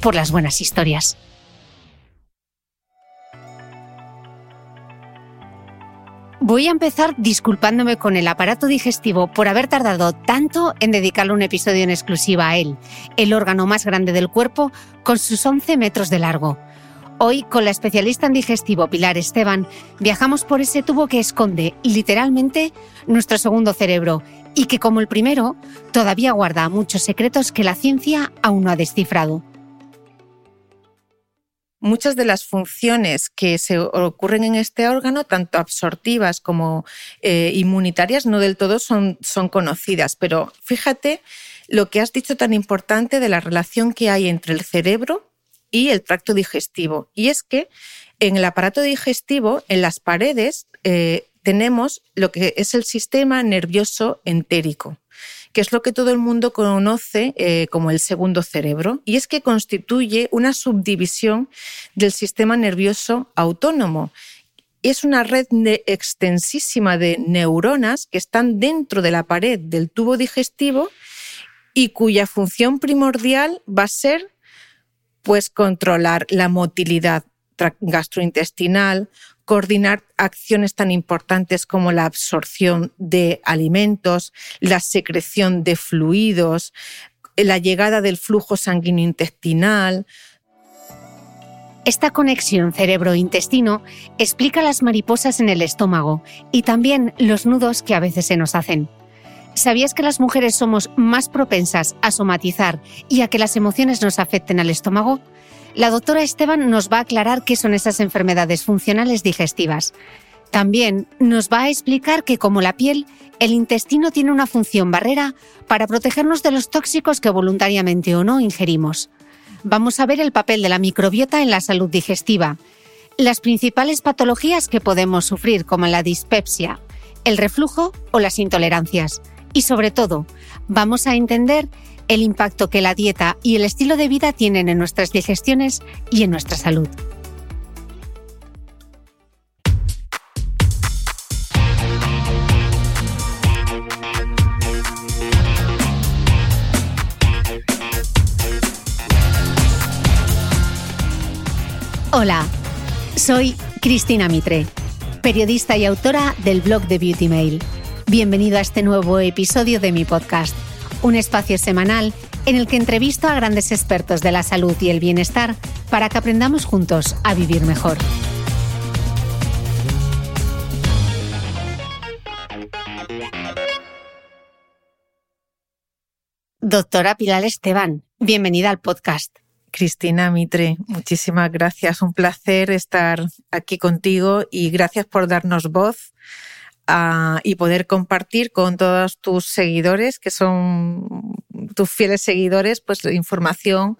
por las buenas historias. Voy a empezar disculpándome con el aparato digestivo por haber tardado tanto en dedicarle un episodio en exclusiva a él, el órgano más grande del cuerpo con sus 11 metros de largo. Hoy, con la especialista en digestivo Pilar Esteban, viajamos por ese tubo que esconde, literalmente, nuestro segundo cerebro y que, como el primero, todavía guarda muchos secretos que la ciencia aún no ha descifrado muchas de las funciones que se ocurren en este órgano, tanto absortivas como eh, inmunitarias, no del todo son, son conocidas. Pero fíjate lo que has dicho tan importante de la relación que hay entre el cerebro y el tracto digestivo. Y es que en el aparato digestivo, en las paredes, eh, tenemos lo que es el sistema nervioso entérico que es lo que todo el mundo conoce eh, como el segundo cerebro, y es que constituye una subdivisión del sistema nervioso autónomo. Es una red extensísima de neuronas que están dentro de la pared del tubo digestivo y cuya función primordial va a ser pues controlar la motilidad gastrointestinal, coordinar acciones tan importantes como la absorción de alimentos, la secreción de fluidos, la llegada del flujo sanguíneo intestinal. Esta conexión cerebro-intestino explica las mariposas en el estómago y también los nudos que a veces se nos hacen. ¿Sabías que las mujeres somos más propensas a somatizar y a que las emociones nos afecten al estómago? La doctora Esteban nos va a aclarar qué son esas enfermedades funcionales digestivas. También nos va a explicar que como la piel, el intestino tiene una función barrera para protegernos de los tóxicos que voluntariamente o no ingerimos. Vamos a ver el papel de la microbiota en la salud digestiva, las principales patologías que podemos sufrir como la dispepsia, el reflujo o las intolerancias. Y sobre todo, vamos a entender el impacto que la dieta y el estilo de vida tienen en nuestras digestiones y en nuestra salud. Hola, soy Cristina Mitre, periodista y autora del blog de Beauty Mail. Bienvenido a este nuevo episodio de mi podcast, un espacio semanal en el que entrevisto a grandes expertos de la salud y el bienestar para que aprendamos juntos a vivir mejor. Doctora Pilar Esteban, bienvenida al podcast. Cristina Mitre, muchísimas gracias. Un placer estar aquí contigo y gracias por darnos voz ah, y poder compartir con todos tus seguidores, que son tus fieles seguidores, pues información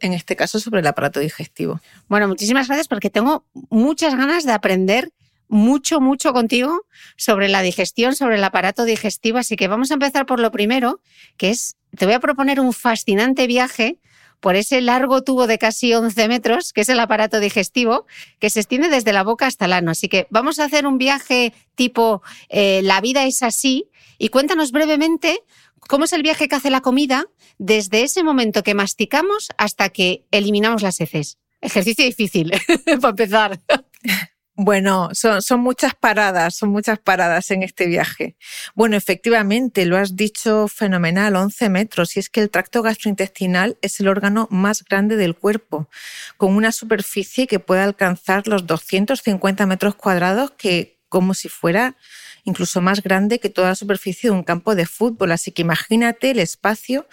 en este caso sobre el aparato digestivo. Bueno, muchísimas gracias porque tengo muchas ganas de aprender mucho, mucho contigo sobre la digestión, sobre el aparato digestivo. Así que vamos a empezar por lo primero, que es, te voy a proponer un fascinante viaje por ese largo tubo de casi 11 metros, que es el aparato digestivo, que se extiende desde la boca hasta el ano. Así que vamos a hacer un viaje tipo eh, La vida es así y cuéntanos brevemente cómo es el viaje que hace la comida desde ese momento que masticamos hasta que eliminamos las heces. Ejercicio difícil, para empezar. Bueno, son, son, muchas paradas, son muchas paradas en este viaje. Bueno, efectivamente, lo has dicho fenomenal, 11 metros, y es que el tracto gastrointestinal es el órgano más grande del cuerpo, con una superficie que puede alcanzar los 250 metros cuadrados, que como si fuera incluso más grande que toda la superficie de un campo de fútbol. Así que imagínate el espacio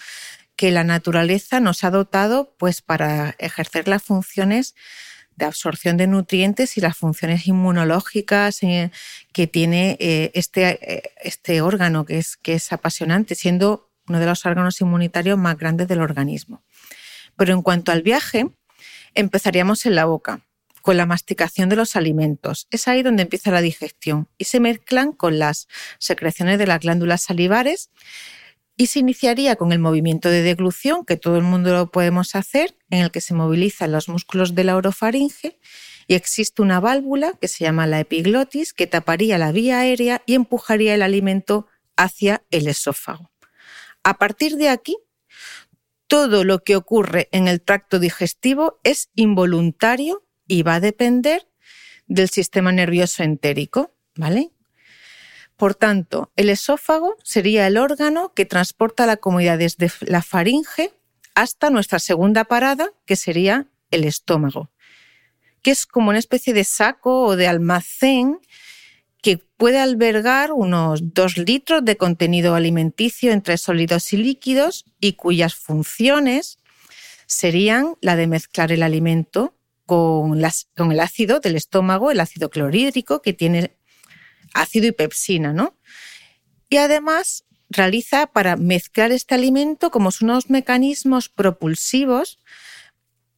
que la naturaleza nos ha dotado pues para ejercer las funciones de absorción de nutrientes y las funciones inmunológicas eh, que tiene eh, este, eh, este órgano, que es, que es apasionante, siendo uno de los órganos inmunitarios más grandes del organismo. Pero en cuanto al viaje, empezaríamos en la boca, con la masticación de los alimentos. Es ahí donde empieza la digestión y se mezclan con las secreciones de las glándulas salivares y se iniciaría con el movimiento de deglución, que todo el mundo lo podemos hacer, en el que se movilizan los músculos de la orofaringe y existe una válvula que se llama la epiglotis que taparía la vía aérea y empujaría el alimento hacia el esófago. A partir de aquí, todo lo que ocurre en el tracto digestivo es involuntario y va a depender del sistema nervioso entérico, ¿vale? Por tanto, el esófago sería el órgano que transporta la comida desde la faringe hasta nuestra segunda parada, que sería el estómago, que es como una especie de saco o de almacén que puede albergar unos dos litros de contenido alimenticio entre sólidos y líquidos y cuyas funciones serían la de mezclar el alimento con, con el ácido del estómago, el ácido clorhídrico que tiene ácido y pepsina, ¿no? Y además realiza para mezclar este alimento como unos mecanismos propulsivos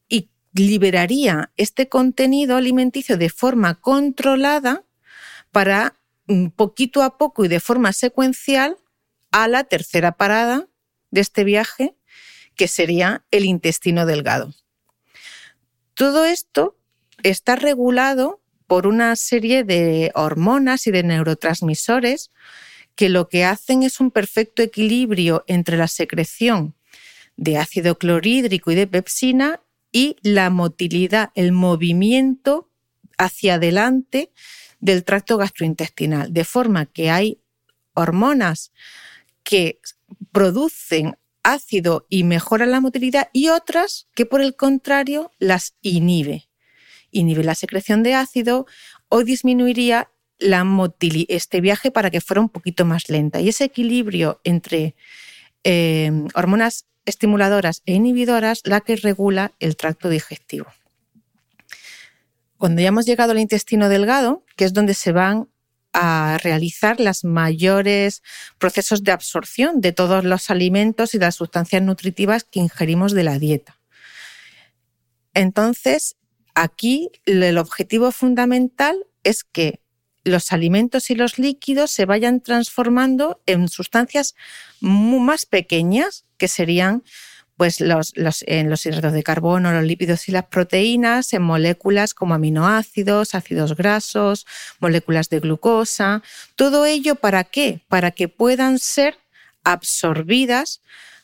y liberaría este contenido alimenticio de forma controlada para mm, poquito a poco y de forma secuencial a la tercera parada de este viaje, que sería el intestino delgado. Todo esto está regulado por una serie de hormonas y de neurotransmisores que lo que hacen es un perfecto equilibrio entre la secreción de ácido clorhídrico y de pepsina y la motilidad, el movimiento hacia adelante del tracto gastrointestinal, de forma que hay hormonas que producen ácido y mejoran la motilidad y otras que por el contrario las inhibe inhibe la secreción de ácido o disminuiría este viaje para que fuera un poquito más lenta. Y ese equilibrio entre eh, hormonas estimuladoras e inhibidoras la que regula el tracto digestivo. Cuando ya hemos llegado al intestino delgado, que es donde se van a realizar los mayores procesos de absorción de todos los alimentos y las sustancias nutritivas que ingerimos de la dieta. Entonces, aquí el objetivo fundamental es que los alimentos y los líquidos se vayan transformando en sustancias más pequeñas, que serían pues los, en los hidratos de carbono, los lípidos y las proteínas, en moléculas como aminoácidos, ácidos grasos, moléculas de glucosa. Todo ello para qué? Para que puedan ser absorbidas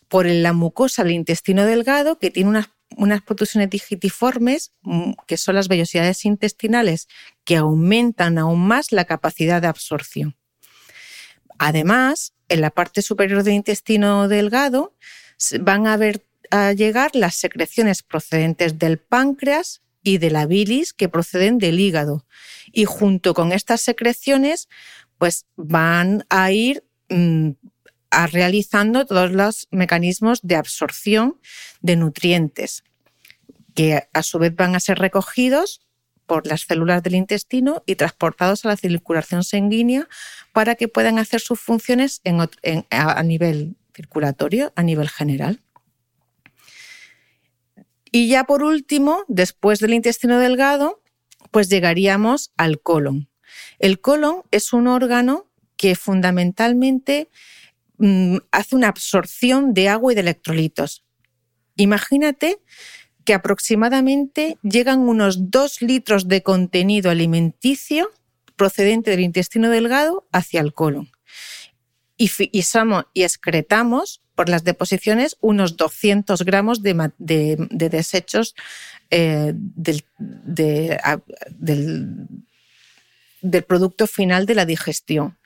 por la mucosa del intestino delgado, que tiene unas unas protrusiones digitiformes, mm, que son las vellosidades intestinales, que aumentan aún más la capacidad de absorción. Además, en la parte superior del intestino delgado van a, ver, llegar las secreciones procedentes del páncreas y de la bilis que proceden del hígado. Y junto con estas secreciones, pues van a ir mm, a realizando todos los mecanismos de absorción de nutrientes, que a su vez van a ser recogidos por las células del intestino y transportados a la circulación sanguínea para que puedan hacer sus funciones a nivel circulatorio, a nivel general. Y ya por último, después del intestino delgado, pues llegaríamos al colon. El colon es un órgano que fundamentalmente Mm, hace una absorción de agua y de electrolitos. Imagínate que aproximadamente llegan unos dos litros de contenido alimenticio procedente del intestino delgado hacia el colon. Y, excretamos por las deposiciones unos 200 gramos de, desechos eh, del producto final de la digestión.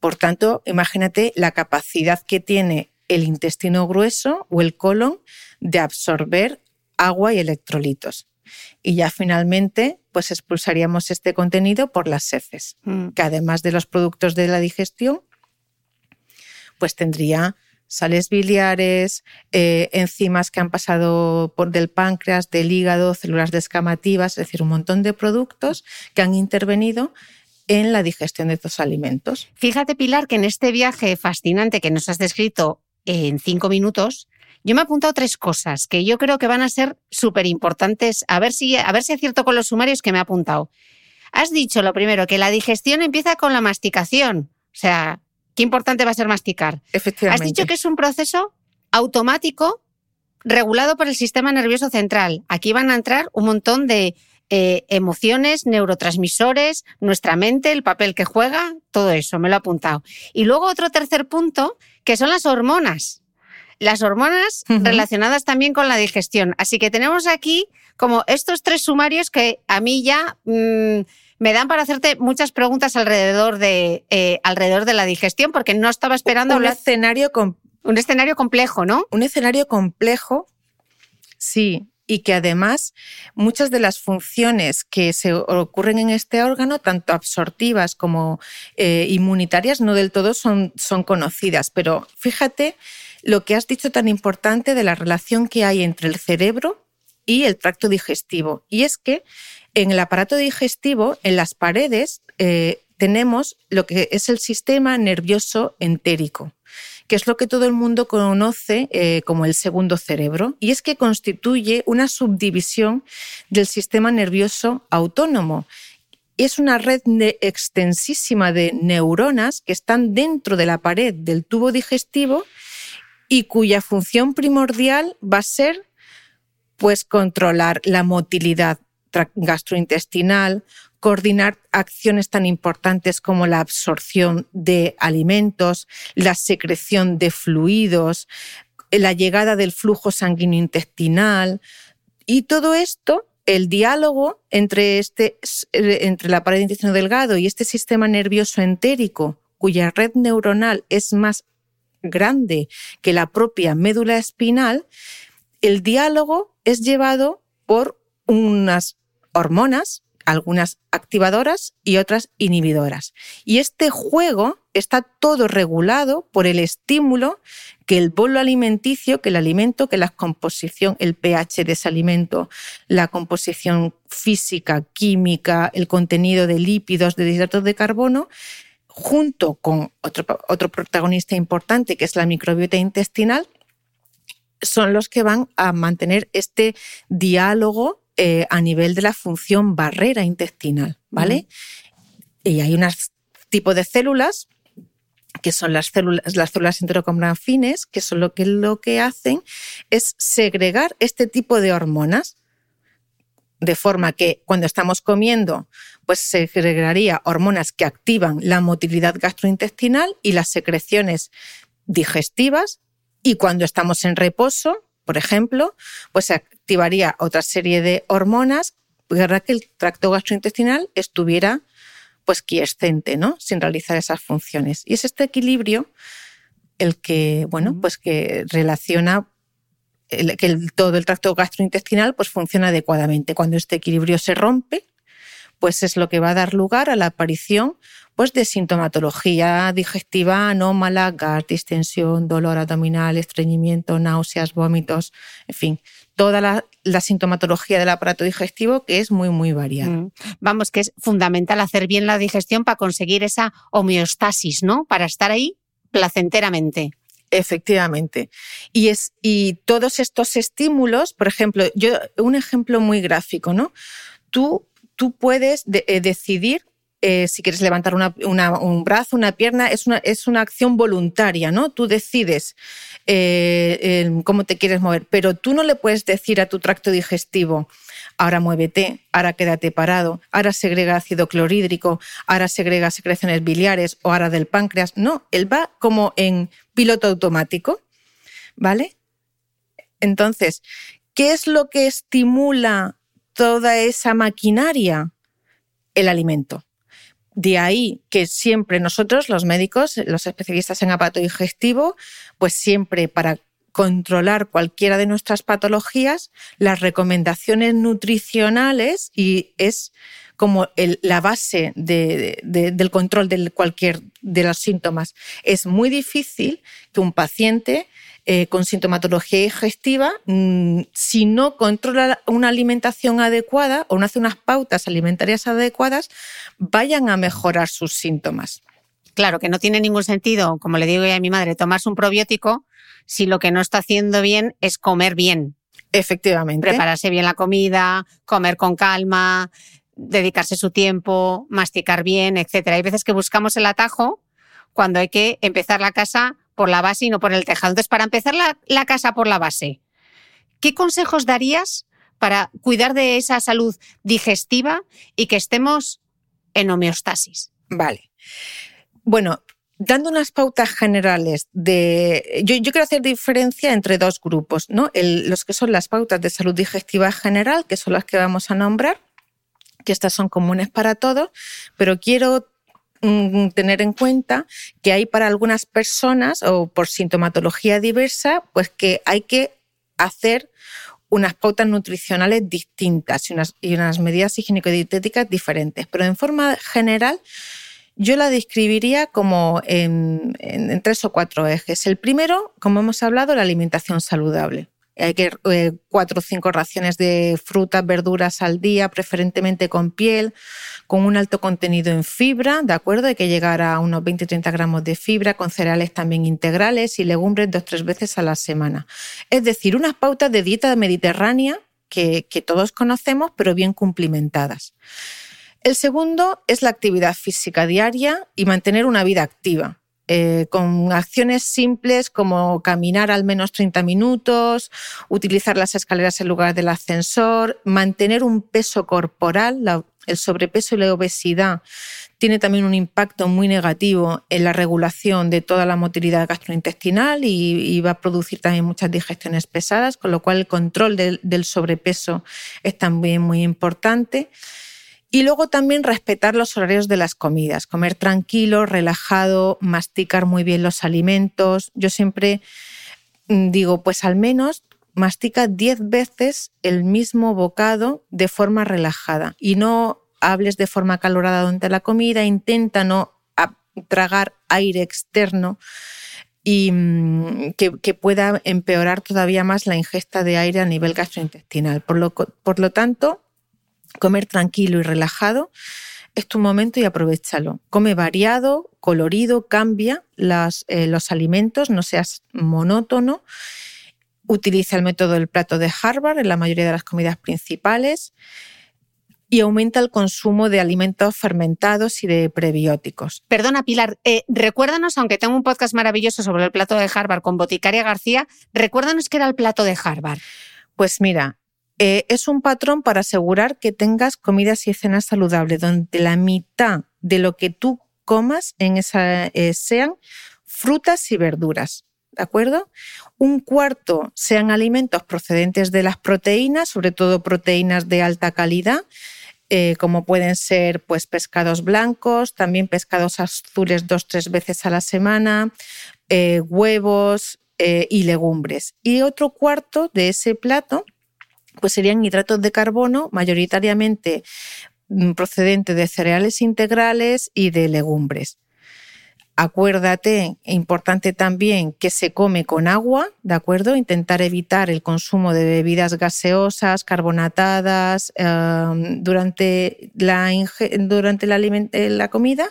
Por tanto, imagínate la capacidad que tiene el intestino grueso o el colon de absorber agua y electrolitos. Y ya finalmente, pues expulsaríamos este contenido por las heces, mm. que además de los productos de la digestión, pues tendría sales biliares, eh, enzimas que han pasado por del páncreas, del hígado, células descamativas, es decir, un montón de productos que han intervenido en la digestión de estos alimentos. Fíjate, Pilar, que en este viaje fascinante que nos has descrito en cinco minutos, yo me he apuntado tres cosas que yo creo que van a ser súper importantes. A ver si, a ver si acierto con los sumarios que me he apuntado. Has dicho lo primero, que la digestión empieza con la masticación. O sea, qué importante va a ser masticar. Efectivamente. Has dicho que es un proceso automático regulado por el sistema nervioso central. Aquí van a entrar un montón de eh, emociones, neurotransmisores, nuestra mente, el papel que juega, todo eso, me lo he apuntado. Y luego otro tercer punto, que son las hormonas. Las hormonas relacionadas también con la digestión. Así que tenemos aquí como estos tres sumarios que a mí ya mm, me dan para hacerte muchas preguntas alrededor de, eh, alrededor de la digestión, porque no estaba esperando... Un escenario, un escenario complejo, ¿no? Un escenario complejo, sí y que además muchas de las funciones que se ocurren en este órgano, tanto absortivas como eh, inmunitarias, no del todo son, son conocidas. Pero fíjate lo que has dicho tan importante de la relación que hay entre el cerebro y el tracto digestivo. Y es que en el aparato digestivo, en las paredes, eh, tenemos lo que es el sistema nervioso entérico que es lo que todo el mundo conoce eh, como el segundo cerebro, y es que constituye una subdivisión del sistema nervioso autónomo. Es una red extensísima de neuronas que están dentro de la pared del tubo digestivo y cuya función primordial va a ser pues controlar la motilidad gastrointestinal, coordinar acciones tan importantes como la absorción de alimentos, la secreción de fluidos, la llegada del flujo sanguíneo intestinal. Y todo esto el diálogo entre, este, entre la pared intestino delgado y este sistema nervioso entérico, cuya red neuronal es más grande que la propia médula espinal, el diálogo es llevado por unas hormonas algunas activadoras y otras inhibidoras. Y este juego está todo regulado por el estímulo que el bolo alimenticio, que el alimento, que la composición, el pH de ese alimento, la composición física, química, el contenido de lípidos, de hidratos de carbono, junto con otro, otro protagonista importante que es la microbiota intestinal, son los que van a mantener este diálogo eh, a nivel de la función barrera intestinal, ¿vale? Y hay un tipo de células que son las células, las células enterocombrafines, que son lo que, lo que hacen es segregar este tipo de hormonas, de forma que cuando estamos comiendo, pues segregaría hormonas que activan la motilidad gastrointestinal y las secreciones digestivas, y cuando estamos en reposo, por ejemplo, pues se activaría otra serie de hormonas para que el tracto gastrointestinal estuviera pues quiescente, ¿no? Sin realizar esas funciones. Y es este equilibrio el que, bueno, pues que relaciona que todo el tracto gastrointestinal pues funciona adecuadamente. Cuando este equilibrio se rompe, pues es lo que va a dar lugar a la aparición pues de sintomatología digestiva anómala, gas, distensión, dolor abdominal, estreñimiento, náuseas, vómitos, en fin, toda la, sintomatología del aparato digestivo que es muy, muy variada. Mm. Vamos, que es fundamental hacer bien la digestión para conseguir esa homeostasis, ¿no? Para estar ahí placenteramente. Efectivamente. Y, es, y todos estos estímulos, por ejemplo, yo, un ejemplo muy gráfico, ¿no? Tú, tú puedes eh, decidir eh, si quieres levantar un brazo, una pierna, es una, es una acción voluntaria, ¿no? Tú decides eh, cómo te quieres mover, pero tú no le puedes decir a tu tracto digestivo, ahora muévete, ahora quédate parado, ahora segrega ácido clorhídrico, ahora segrega secreciones biliares o ahora del páncreas. No, él va como en piloto automático, ¿vale? Entonces, ¿qué es lo que estimula toda esa maquinaria? El alimento. De ahí que siempre nosotros, los médicos, los especialistas en aparato digestivo, pues siempre para controlar cualquiera de nuestras patologías, las recomendaciones nutricionales y es como la base del control de cualquier de los síntomas. Es muy difícil que un paciente eh, con sintomatología digestiva, mm, si no controla una alimentación adecuada o no hace unas pautas alimentarias adecuadas, vayan a mejorar sus síntomas. Claro, que no tiene ningún sentido, como le digo a mi madre, tomarse un probiótico si lo que no está haciendo bien es comer bien. Efectivamente. Prepararse bien la comida, comer con calma, dedicarse su tiempo, masticar bien, etc. Hay veces que buscamos el atajo cuando hay que empezar la casa por la base y no por el tejado. Entonces, para empezar la, casa por la base, ¿qué consejos darías para cuidar de esa salud digestiva y que estemos en homeostasis? Vale. Bueno, dando unas pautas generales de. Yo, quiero hacer diferencia entre dos grupos, ¿no? los que son las pautas de salud digestiva general, que son las que vamos a nombrar, que estas son comunes para todos, pero quiero Mm, tener en cuenta que hay para algunas personas o por sintomatología diversa, pues que hay que hacer unas pautas nutricionales distintas y unas, y unas medidas higiénico-dietéticas diferentes. Pero en forma general, yo la describiría como en, tres o cuatro ejes. El primero, como hemos hablado, la alimentación saludable. Hay que eh, cuatro o cinco raciones de frutas, verduras al día, preferentemente con piel, con un alto contenido en fibra, ¿de acuerdo? Hay que llegar a unos 20-30 gramos de fibra, con cereales también integrales y legumbres dos o tres veces a la semana. Es decir, unas pautas de dieta mediterránea que, que todos conocemos, pero bien cumplimentadas. El segundo es la actividad física diaria y mantener una vida activa. Eh, con acciones simples como caminar al menos 30 minutos, utilizar las escaleras en lugar del ascensor, mantener un peso corporal, el sobrepeso y la obesidad tiene también un impacto muy negativo en la regulación de toda la motilidad gastrointestinal y, va a producir también muchas digestiones pesadas, con lo cual el control del sobrepeso es también muy importante. Y luego también respetar los horarios de las comidas, comer tranquilo, relajado, masticar muy bien los alimentos. Yo siempre mm, digo, pues al menos mastica 10 veces el mismo bocado de forma relajada y no hables de forma calorada durante la comida, intenta no tragar aire externo y mm, que, pueda empeorar todavía más la ingesta de aire a nivel gastrointestinal. Por lo, por lo tanto, comer tranquilo y relajado es tu momento y aprovechalo. Come variado, colorido, cambia eh, los alimentos, no seas monótono. Utiliza el método del plato de Harvard en la mayoría de las comidas principales y aumenta el consumo de alimentos fermentados y de prebióticos. Perdona, Pilar, eh, recuérdanos, aunque tengo un podcast maravilloso sobre el plato de Harvard con Boticaria García, recuérdanos qué era el plato de Harvard. Pues mira, eh, es un patrón para asegurar que tengas comidas y cenas saludables, donde la mitad de lo que tú comas en esa, eh, sean frutas y verduras. ¿De acuerdo? Un cuarto sean alimentos procedentes de las proteínas, sobre todo proteínas de alta calidad, eh, como pueden ser pues, pescados blancos, también pescados azules dos, tres veces a la semana, huevos y legumbres. Y otro cuarto de ese plato pues serían hidratos de carbono, mayoritariamente mm, procedentes de cereales integrales y de legumbres. Acuérdate, importante también, que se come con agua, ¿de acuerdo? Intentar evitar el consumo de bebidas gaseosas, carbonatadas em, durante, la, durante la, la comida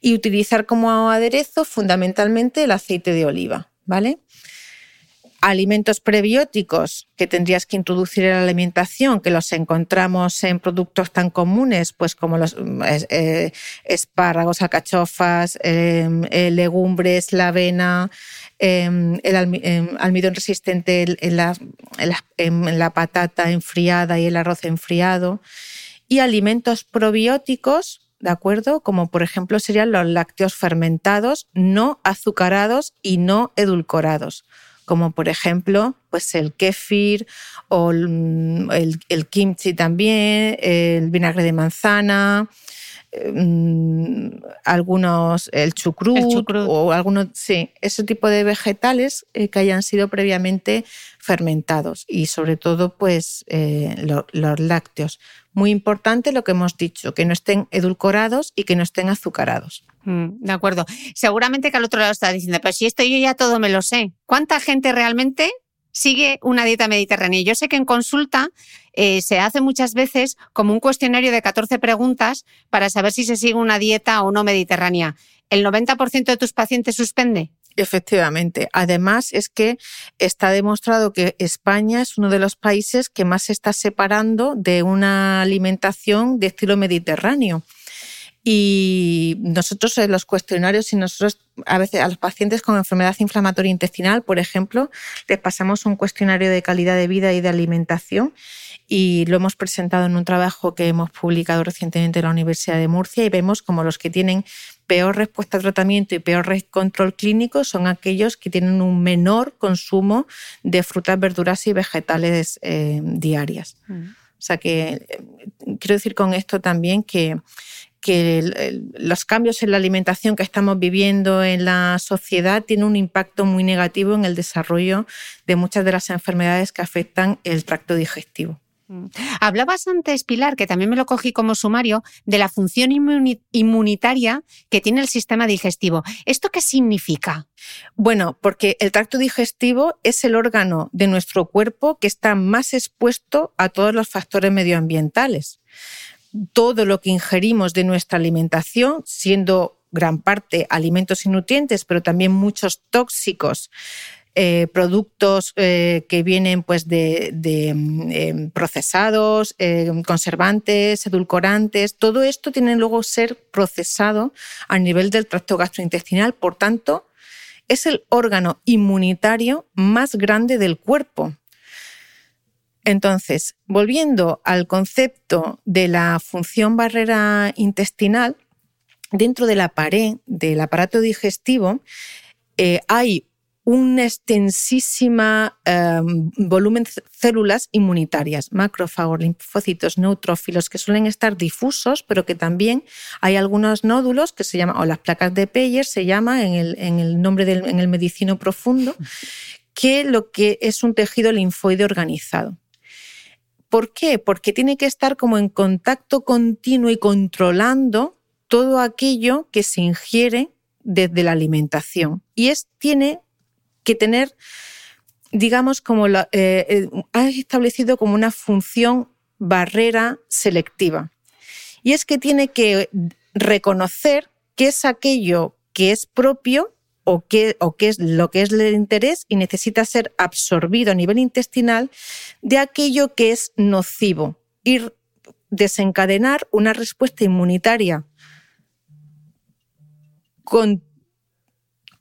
y utilizar como aderezo fundamentalmente el aceite de oliva, ¿vale? Alimentos prebióticos que tendrías que introducir en la alimentación, que los encontramos en productos tan comunes, pues como los eh, espárragos, alcachofas, em, eh, legumbres, la avena, em, el em, almidón resistente en la, en la patata enfriada y el arroz enfriado, y alimentos probióticos ¿de acuerdo? Como por ejemplo serían los lácteos fermentados, no azucarados y no edulcorados como por ejemplo pues el kefir o el, kimchi también, el vinagre de manzana, mm, algunos, el chucrut, o algunos, sí, ese tipo de vegetales eh, que hayan sido previamente fermentados y sobre todo pues eh, los lácteos. Muy importante lo que hemos dicho, que no estén edulcorados y que no estén azucarados. Mm, de acuerdo. Seguramente que al otro lado está diciendo, pero si esto yo ya todo me lo sé. ¿Cuánta gente realmente sigue una dieta mediterránea? Yo sé que en consulta eh, se hace muchas veces como un cuestionario de 14 preguntas para saber si se sigue una dieta o no mediterránea. ¿El 90% de tus pacientes suspende? Efectivamente. Además, es que está demostrado que España es uno de los países que más se está separando de una alimentación de estilo mediterráneo. Y nosotros en los cuestionarios, y nosotros a veces a los pacientes con enfermedad inflamatoria intestinal, por ejemplo, les pasamos un cuestionario de calidad de vida y de alimentación y lo hemos presentado en un trabajo que hemos publicado recientemente en la Universidad de Murcia y vemos como los que tienen peor respuesta a tratamiento y peor control clínico son aquellos que tienen un menor consumo de frutas, verduras y vegetales eh, diarias. Mm. O sea que eh, quiero decir con esto también que que los cambios en la alimentación que estamos viviendo en la sociedad tienen un impacto muy negativo en el desarrollo de muchas de las enfermedades que afectan el tracto digestivo. Mm. Hablabas antes, Pilar, que también me lo cogí como sumario, de la función inmunitaria que tiene el sistema digestivo. ¿Esto qué significa? Bueno, porque el tracto digestivo es el órgano de nuestro cuerpo que está más expuesto a todos los factores medioambientales todo lo que ingerimos de nuestra alimentación, siendo gran parte alimentos y nutrientes, pero también muchos tóxicos, eh, productos eh, que vienen pues, de, mm, em, procesados, em, conservantes, edulcorantes, todo esto tiene luego ser procesado a nivel del tracto gastrointestinal, por tanto, es el órgano inmunitario más grande del cuerpo. Entonces, volviendo al concepto de la función barrera intestinal, dentro de la pared del aparato digestivo eh, hay un extensísima em, volumen de células inmunitarias, macrófagos, linfocitos, neutrófilos, que suelen estar difusos, pero que también hay algunos nódulos que se llaman, o las placas de Peyer se llama en el, nombre del en el medicino profundo, que lo que es un tejido linfoide organizado. ¿Por qué? Porque tiene que estar como en contacto continuo y controlando todo aquello que se ingiere desde la alimentación. Y es, tiene que tener, digamos, como la, eh, eh, ha establecido como una función barrera selectiva. Y es que tiene que reconocer qué es aquello que es propio o qué, o qué es lo que es el interés y necesita ser absorbido a nivel intestinal de aquello que es nocivo. Y desencadenar una respuesta inmunitaria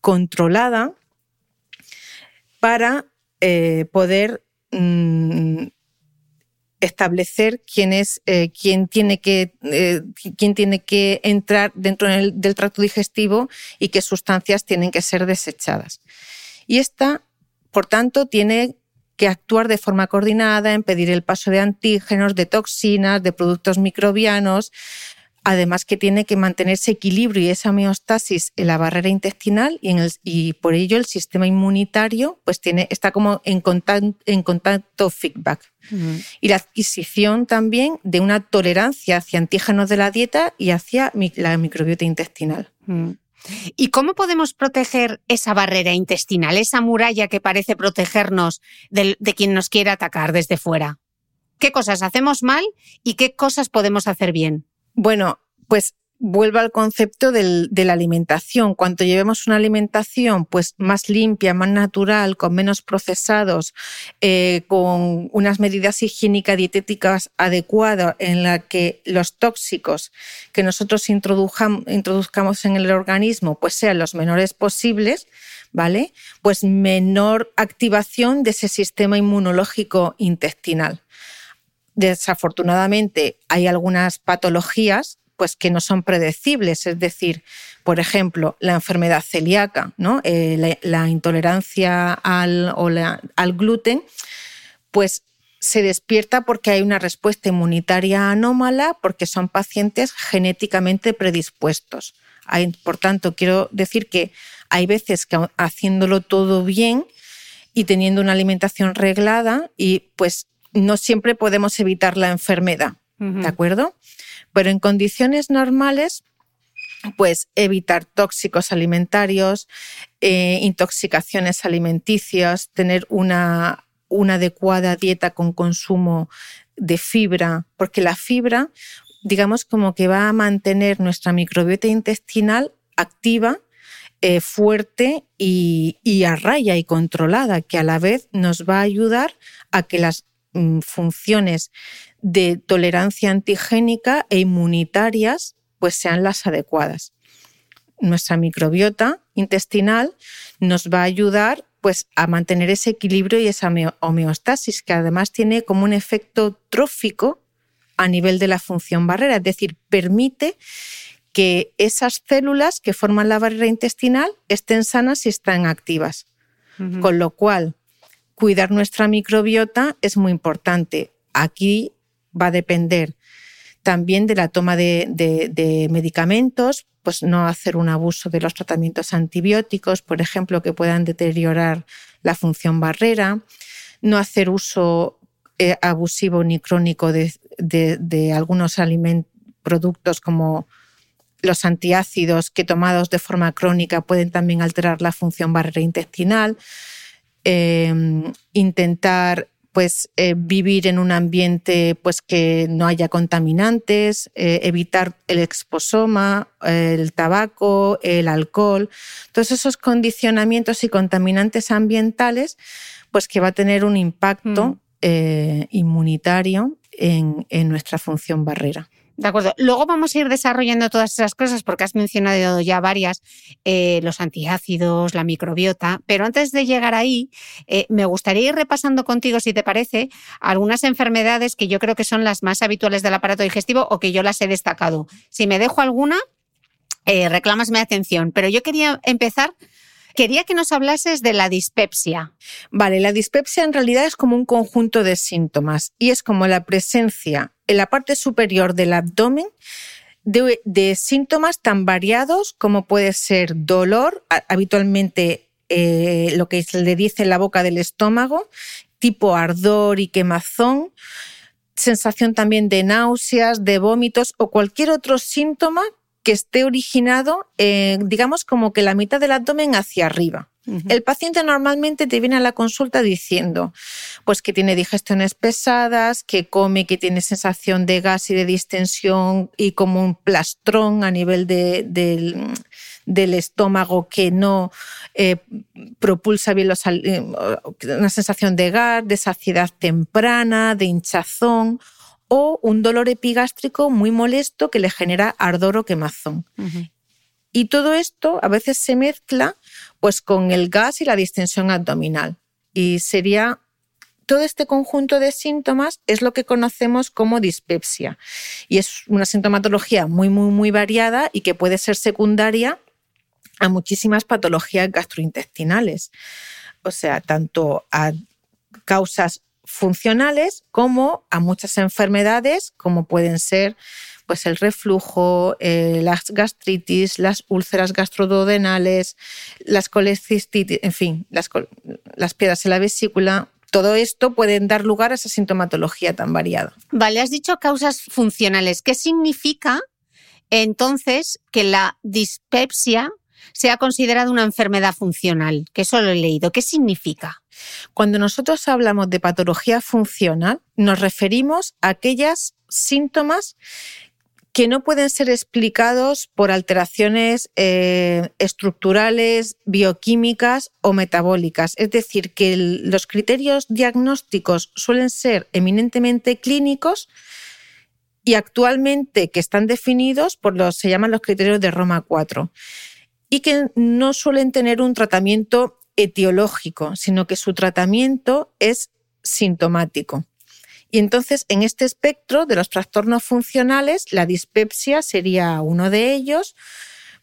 controlada para eh, poder mm, establecer quién es eh, quién tiene que eh, quién tiene que entrar dentro del, del, tracto digestivo y qué sustancias tienen que ser desechadas. Y esta, por tanto, tiene que actuar de forma coordinada, en pedir el paso de antígenos, de toxinas, de productos microbianos, además que tiene que mantener ese equilibrio y esa homeostasis en la barrera intestinal y, en el, y por ello el sistema inmunitario pues tiene, está como en contacto, en contacto feedback. Y la adquisición también de una tolerancia hacia antígenos de la dieta y hacia la microbiota intestinal. ¿Y cómo podemos proteger esa barrera intestinal, esa muralla que parece protegernos de, de quien nos quiere atacar desde fuera? ¿Qué cosas hacemos mal y qué cosas podemos hacer bien? Bueno, pues vuelvo al concepto de la alimentación. Cuanto llevemos una alimentación pues, más limpia, más natural, con menos procesados, eh, con unas medidas higiénicas dietéticas adecuadas en la que los tóxicos que nosotros introduzcamos en el organismo pues, sean los menores posibles, ¿vale? Pues menor activación de ese sistema inmunológico intestinal. Desafortunadamente, hay algunas patologías pues, que no son predecibles, es decir, por ejemplo, la enfermedad celíaca. Eh, la, intolerancia al, gluten, pues se despierta porque hay una respuesta inmunitaria anómala, porque son pacientes genéticamente predispuestos. Por tanto, quiero decir que hay veces que haciéndolo todo bien y teniendo una alimentación reglada y pues no siempre podemos evitar la enfermedad, ¿de acuerdo? Pero en condiciones normales, pues evitar tóxicos alimentarios, eh, intoxicaciones alimenticias, tener una, una adecuada dieta con consumo de fibra, porque la fibra, digamos, como que va a mantener nuestra microbiota intestinal activa, eh, fuerte y, y, a raya y controlada, que a la vez nos va a ayudar a que las funciones de tolerancia antigénica e inmunitarias pues sean las adecuadas. Nuestra microbiota intestinal nos va a ayudar pues a mantener ese equilibrio y esa homeostasis que además tiene como un efecto trófico a nivel de la función barrera, es decir, permite que esas células que forman la barrera intestinal estén sanas y estén activas. Con lo cual, cuidar nuestra microbiota es muy importante. Aquí va a depender también de la toma de, medicamentos, pues no hacer un abuso de los tratamientos antibióticos, por ejemplo, que puedan deteriorar la función barrera, no hacer uso eh, abusivo ni crónico de, algunos productos como los antiácidos que tomados de forma crónica pueden también alterar la función barrera intestinal. Em, intentar pues eh, vivir en un ambiente pues que no haya contaminantes, eh, evitar el exposoma, el tabaco, el alcohol, todos esos condicionamientos y contaminantes ambientales, pues que va a tener un impacto mm. eh, inmunitario en nuestra función barrera. De acuerdo. Luego vamos a ir desarrollando todas esas cosas porque has mencionado ya varias, eh, los antiácidos, la microbiota, pero antes de llegar ahí, eh, me gustaría ir repasando contigo, si te parece, algunas enfermedades que yo creo que son las más habituales del aparato digestivo o que yo las he destacado. Si me dejo alguna, eh, reclamasme atención, pero yo quería empezar Quería que nos hablases de la dispepsia. Vale, la dispepsia en realidad es como un conjunto de síntomas y es como la presencia en la parte superior del abdomen de, síntomas tan variados como puede ser dolor, habitualmente eh, lo que se le dice en la boca del estómago, tipo ardor y quemazón, sensación también de náuseas, de vómitos o cualquier otro síntoma que esté originado, eh, digamos, como que la mitad del abdomen hacia arriba. El paciente normalmente te viene a la consulta diciendo pues que tiene digestiones pesadas, que come, que tiene sensación de gas y de distensión y como un plastrón a nivel del, estómago que no eh, propulsa bien los, eh, una sensación de gas, de saciedad temprana, de hinchazón o un dolor epigástrico muy molesto que le genera ardor o quemazón. Y todo esto a veces se mezcla pues con el gas y la distensión abdominal. Y sería todo este conjunto de síntomas es lo que conocemos como dispepsia. Y es una sintomatología muy, muy, muy variada y que puede ser secundaria a muchísimas patologías gastrointestinales. O sea, tanto a causas funcionales como a muchas enfermedades, como pueden ser pues el reflujo, eh, las gastritis, las úlceras gastroduodenales, las colecistitis, en fin, las, las piedras en la vesícula, todo esto pueden dar lugar a esa sintomatología tan variada. Vale, has dicho causas funcionales. ¿Qué significa entonces que la dispepsia sea considerada una enfermedad funcional? Que eso lo he leído. ¿Qué significa? Cuando nosotros hablamos de patología funcional, nos referimos a aquellas síntomas que no pueden ser explicados por alteraciones eh, estructurales, bioquímicas o metabólicas. Es decir, que los criterios diagnósticos suelen ser eminentemente clínicos y actualmente que están definidos por los se llaman los criterios de Roma 4 y que no suelen tener un tratamiento etiológico, sino que su tratamiento es sintomático. Y entonces, en este espectro de los trastornos funcionales, la dispepsia sería uno de ellos,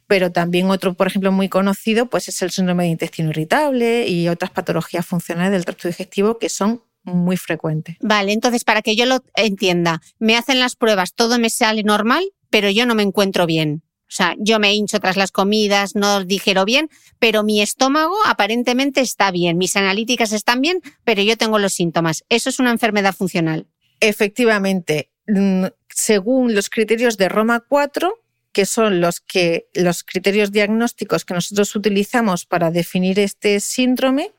pero también otro, por ejemplo, muy conocido, pues es el síndrome de intestino irritable y otras patologías funcionales del tracto digestivo que son muy frecuentes. Vale, entonces, para que yo lo entienda, me hacen las pruebas, todo me sale normal, pero yo no me encuentro bien. O sea, yo me hincho tras las comidas, no digiero bien, pero mi estómago aparentemente está bien, mis analíticas están bien, pero yo tengo los síntomas. Eso es una enfermedad funcional. Efectivamente, mm, según los criterios de Roma 4, que son los, que, los criterios diagnósticos que nosotros utilizamos para definir este síndrome,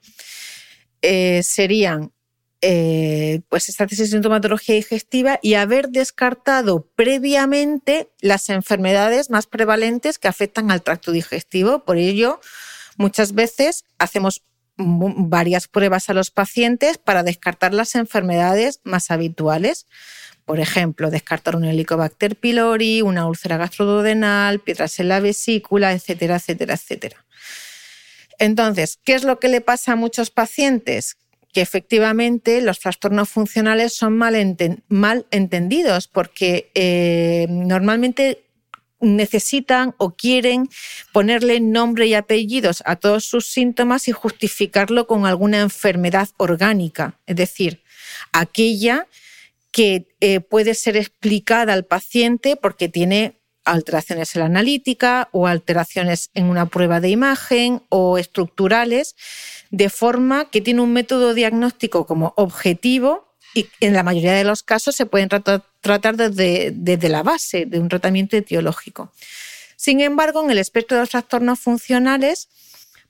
eh, serían eh, pues esta tesis de sintomatología digestiva y haber descartado previamente las enfermedades más prevalentes que afectan al tracto digestivo. Por ello, muchas veces hacemos varias pruebas a los pacientes para descartar las enfermedades más habituales. Por ejemplo, descartar un Helicobacter pylori, una úlcera gastroduodenal, piedras en la vesícula, etcétera, etcétera, etcétera. Entonces, ¿qué es lo que le pasa a muchos pacientes? Que efectivamente los trastornos funcionales son mal, entendidos porque eh, normalmente necesitan o quieren ponerle nombre y apellidos a todos sus síntomas y justificarlo con alguna enfermedad orgánica, es decir, aquella que eh, puede ser explicada al paciente porque tiene alteraciones en la analítica o alteraciones en una prueba de imagen o estructurales, de forma que tiene un método diagnóstico como objetivo y en la mayoría de los casos se pueden tratar desde, desde la base de un tratamiento etiológico. Sin embargo, en el espectro de los trastornos funcionales,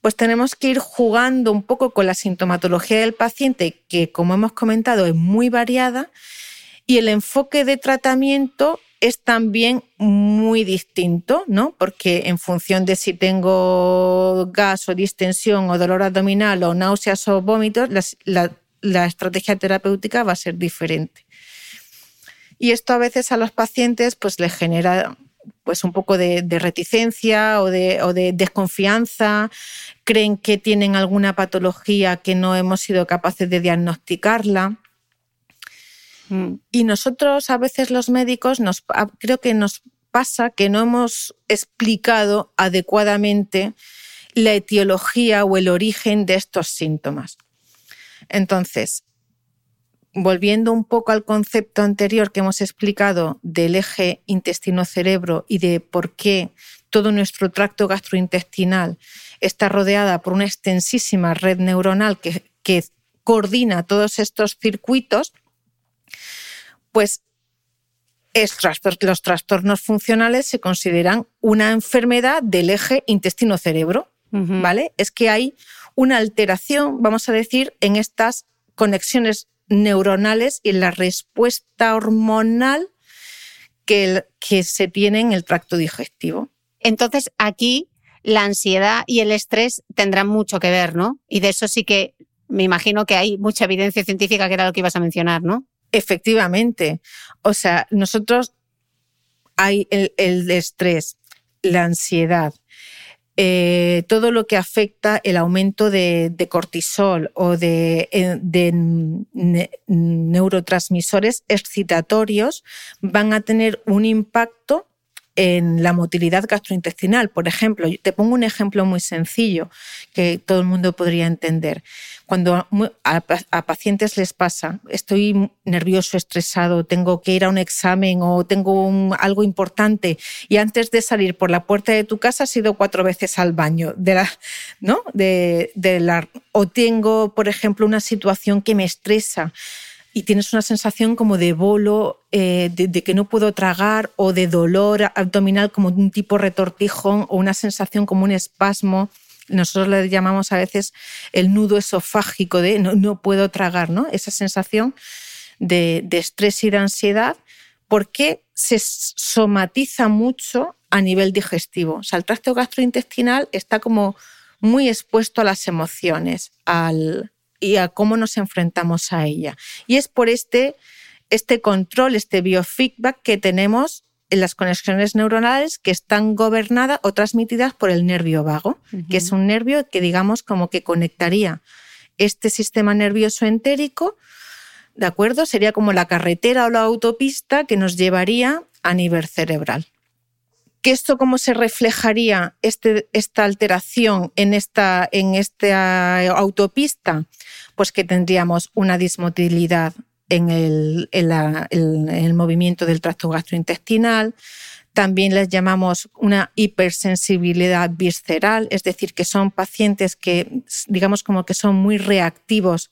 pues tenemos que ir jugando un poco con la sintomatología del paciente, que como hemos comentado es muy variada, y el enfoque de tratamiento es también muy distinto, ¿no? Porque en función de si tengo gas o distensión o dolor abdominal o náuseas o vómitos, la, estrategia terapéutica va a ser diferente. Y esto a veces a los pacientes pues les genera pues un poco de, reticencia o de, o de, desconfianza, creen que tienen alguna patología que no hemos sido capaces de diagnosticarla. Mm. Y nosotros a veces los médicos nos, creo que nos pasa que no hemos explicado adecuadamente la etiología o el origen de estos síntomas. Entonces, volviendo un poco al concepto anterior que hemos explicado del eje intestino-cerebro y de por qué todo nuestro tracto gastrointestinal está rodeada por una extensísima red neuronal que, que coordina todos estos circuitos, pues los trastornos funcionales se consideran una enfermedad del eje intestino-cerebro, ¿vale? Es que hay una alteración, vamos a decir, en estas conexiones neuronales y en la respuesta hormonal que, que se tiene en el tracto digestivo. Entonces, aquí la ansiedad y el estrés tendrán mucho que ver, ¿no? Y de eso sí que me imagino que hay mucha evidencia científica que era lo que ibas a mencionar, ¿no? Efectivamente. O sea, nosotros hay el, estrés, la ansiedad, eh, todo lo que afecta el aumento de, cortisol o de, eh, neurotransmisores excitatorios van a tener un impacto en la motilidad gastrointestinal. Por ejemplo, te pongo un ejemplo muy sencillo que todo el mundo podría entender. Cuando a, pacientes les pasa, estoy nervioso, estresado, tengo que ir a un examen o tengo algo importante y antes de salir por la puerta de tu casa has ido cuatro veces al baño, de la, ¿no? De, la, o tengo, por ejemplo, una situación que me estresa y tienes una sensación como de bolo, eh, de, que no puedo tragar o de dolor abdominal como un tipo retortijón o una sensación como un espasmo. Nosotros le llamamos a veces el nudo esofágico de no, puedo tragar, ¿no? Esa sensación de, estrés y de ansiedad porque se somatiza mucho a nivel digestivo. O sea, el tracto gastrointestinal está como muy expuesto a las emociones, al, y a cómo nos enfrentamos a ella. Y es por este, este control, este biofeedback que tenemos en las conexiones neuronales que están gobernadas o transmitidas por el nervio vago, que es un nervio que digamos como que conectaría este sistema nervioso entérico, ¿de acuerdo? Sería como la carretera o la autopista que nos llevaría a nivel cerebral. ¿Que esto cómo se reflejaría este, esta alteración en esta, en esta autopista? Pues que tendríamos una dismotilidad en el, el movimiento del tracto gastrointestinal, también les llamamos una hipersensibilidad visceral, es decir, que son pacientes que, digamos, como que son muy reactivos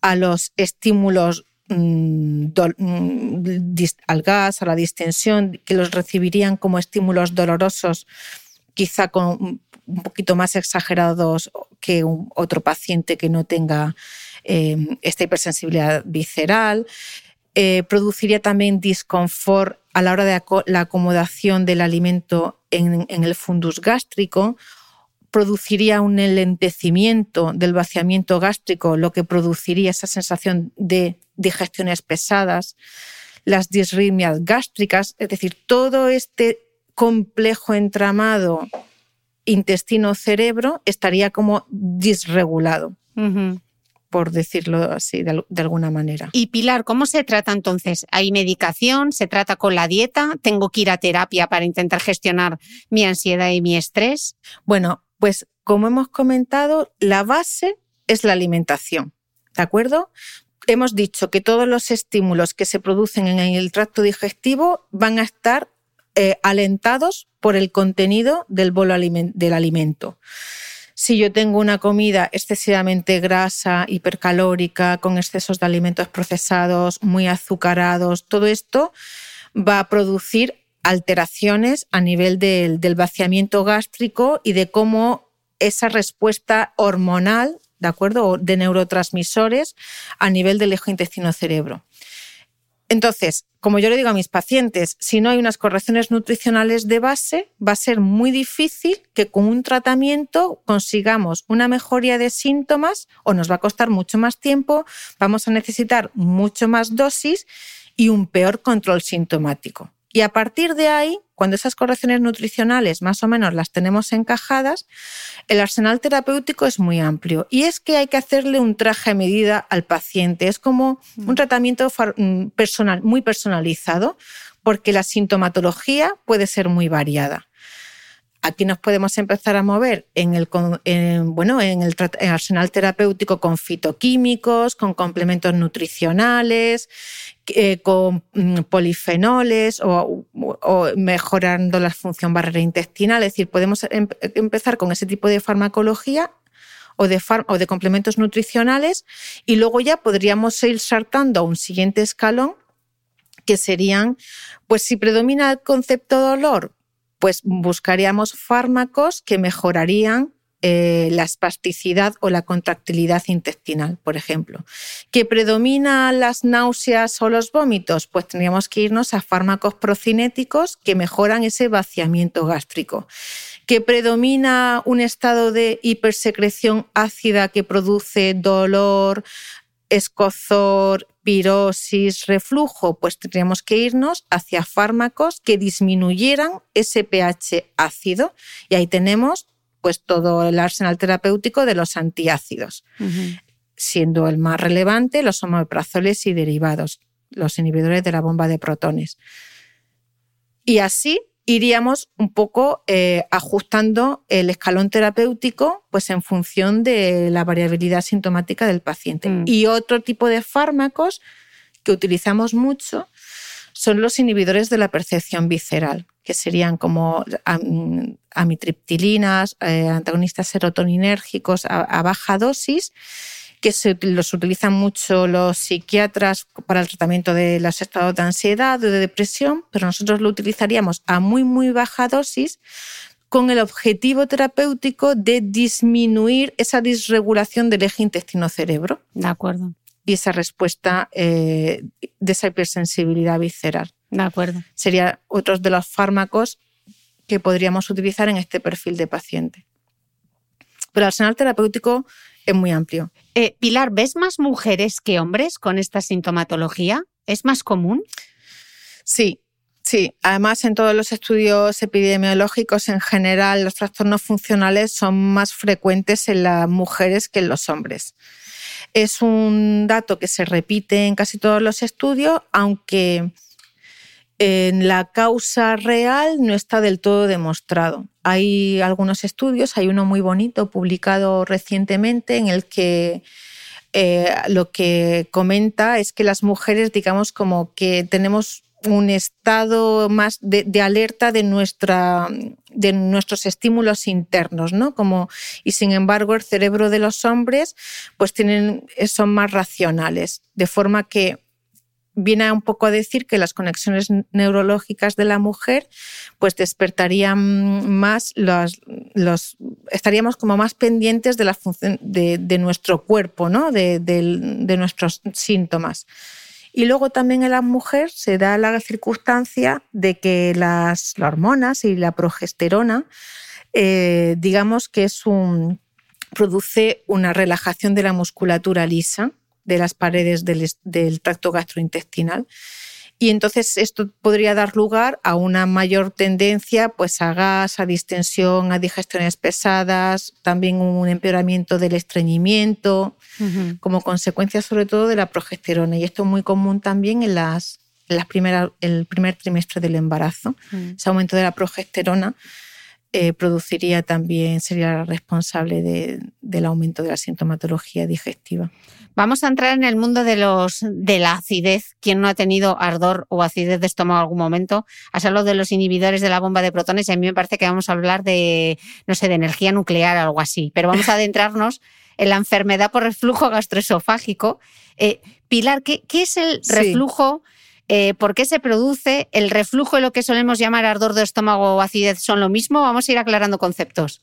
a los estímulos Mm, mm, al gas, a la distensión, que los recibirían como estímulos dolorosos, quizá con un poquito más exagerados que otro paciente que no tenga em, esta hipersensibilidad visceral. Eh, produciría también disconfort a la hora de la acomodación del alimento en, en el fundus gástrico produciría un enlentecimiento del vaciamiento gástrico, lo que produciría esa sensación de digestiones pesadas, las disritmias gástricas, es decir, todo este complejo entramado intestino-cerebro estaría como disregulado. por decirlo así, de, alguna manera. Y Pilar, ¿cómo se trata entonces? ¿Hay medicación? ¿Se trata con la dieta? ¿Tengo que ir a terapia para intentar gestionar mi ansiedad y mi estrés? Bueno, pues como hemos comentado, la base es la alimentación, ¿de acuerdo? Hemos dicho que todos los estímulos que se producen en el tracto digestivo van a estar eh, alentados por el contenido del del alimento. Si yo tengo una comida excesivamente grasa, hipercalórica, con excesos de alimentos procesados, muy azucarados, todo esto va a producir alteraciones a nivel del, vaciamiento gástrico y de cómo esa respuesta hormonal, ¿de acuerdo? De neurotransmisores a nivel del eje intestino-cerebro. Entonces, como yo le digo a mis pacientes, si no hay unas correcciones nutricionales de base, va a ser muy difícil que con un tratamiento consigamos una mejoría de síntomas o nos va a costar mucho más tiempo, vamos a necesitar mucho más dosis y un peor control sintomático. Y a partir de ahí, cuando esas correcciones nutricionales más o menos las tenemos encajadas, el arsenal terapéutico es muy amplio. Y es que hay que hacerle un traje a medida al paciente. Es como un mm. tratamiento mm, personal, muy personalizado, porque la sintomatología puede ser muy variada. Aquí nos podemos empezar a mover en el, bueno, en el, arsenal terapéutico con fitoquímicos, con complementos nutricionales, eh, con mm, polifenoles o, mejorando la función barrera intestinal. Es decir, podemos em, empezar con ese tipo de farmacología o de, de complementos nutricionales y luego ya podríamos ir saltando a un siguiente escalón que serían, pues si predomina el concepto dolor, pues buscaríamos fármacos que mejorarían eh, la espasticidad o la contractilidad intestinal, por ejemplo. ¿Que predomina las náuseas o los vómitos? Pues tendríamos que irnos a fármacos procinéticos que mejoran ese vaciamiento gástrico. ¿Que predomina un estado de hipersecreción ácida que produce dolor, escozor, pirosis, reflujo, pues tendríamos que irnos hacia fármacos que disminuyeran ese pH ácido. Y ahí tenemos pues todo el arsenal terapéutico de los antiácidos, siendo el más relevante los omeprazoles y derivados, los inhibidores de la bomba de protones. Y así iríamos un poco eh, ajustando el escalón terapéutico pues en función de la variabilidad sintomática del paciente. Mm. Y otro tipo de fármacos que utilizamos mucho son los inhibidores de la percepción visceral, que serían como amitriptilinas, eh, antagonistas serotoninérgicos a, baja dosis, que se, los utilizan mucho los psiquiatras para el tratamiento de los estados de ansiedad o de depresión, pero nosotros lo utilizaríamos a muy, muy baja dosis con el objetivo terapéutico de disminuir esa disregulación del eje intestino-cerebro. De acuerdo y esa respuesta eh, de esa hipersensibilidad visceral. De acuerdo. Sería otro de los fármacos que podríamos utilizar en este perfil de paciente. Pero el arsenal terapéutico es muy amplio. Eh, Pilar, ¿ves más mujeres que hombres con esta sintomatología? ¿Es más común? Sí, sí. Además, en todos los estudios epidemiológicos en general, los trastornos funcionales son más frecuentes en las mujeres que en los hombres. Es un dato que se repite en casi todos los estudios, aunque en la causa real no está del todo demostrado. Hay algunos estudios, hay uno muy bonito publicado recientemente en el que eh, lo que comenta es que las mujeres, digamos, como que tenemos un estado más de, alerta de, nuestra, de nuestros estímulos internos, ¿no? Como, y sin embargo, el cerebro de los hombres pues tienen, son más racionales, de forma que viene un poco a decir que las conexiones neurológicas de la mujer pues despertarían más los, estaríamos como más pendientes de la función de, nuestro cuerpo, ¿no? de, nuestros síntomas. Y luego también en la mujer se da la circunstancia de que las, hormonas y la progesterona, eh, digamos que produce una relajación de la musculatura lisa de las paredes del, del tracto gastrointestinal y entonces esto podría dar lugar a una mayor tendencia pues, a gas, a distensión, a digestiones pesadas, también un empeoramiento del estreñimiento, como consecuencia sobre todo de la progesterona. Y esto es muy común también en las, las primeras, el primer trimestre del embarazo. Ese aumento de la progesterona eh, produciría también, sería responsable del aumento de la sintomatología digestiva. Vamos a entrar en el mundo de los de la acidez. ¿Quién no ha tenido ardor o acidez de estómago en algún momento? Has hablado de los inhibidores de la bomba de protones y a mí me parece que vamos a hablar de, no sé, de energía nuclear, algo así. Pero vamos a adentrarnos en la enfermedad por reflujo gastroesofágico. Eh, Pilar, ¿qué, es el reflujo? Eh, ¿Por qué se produce? ¿El reflujo y lo que solemos llamar ardor de estómago o acidez son lo mismo? Vamos a ir aclarando conceptos.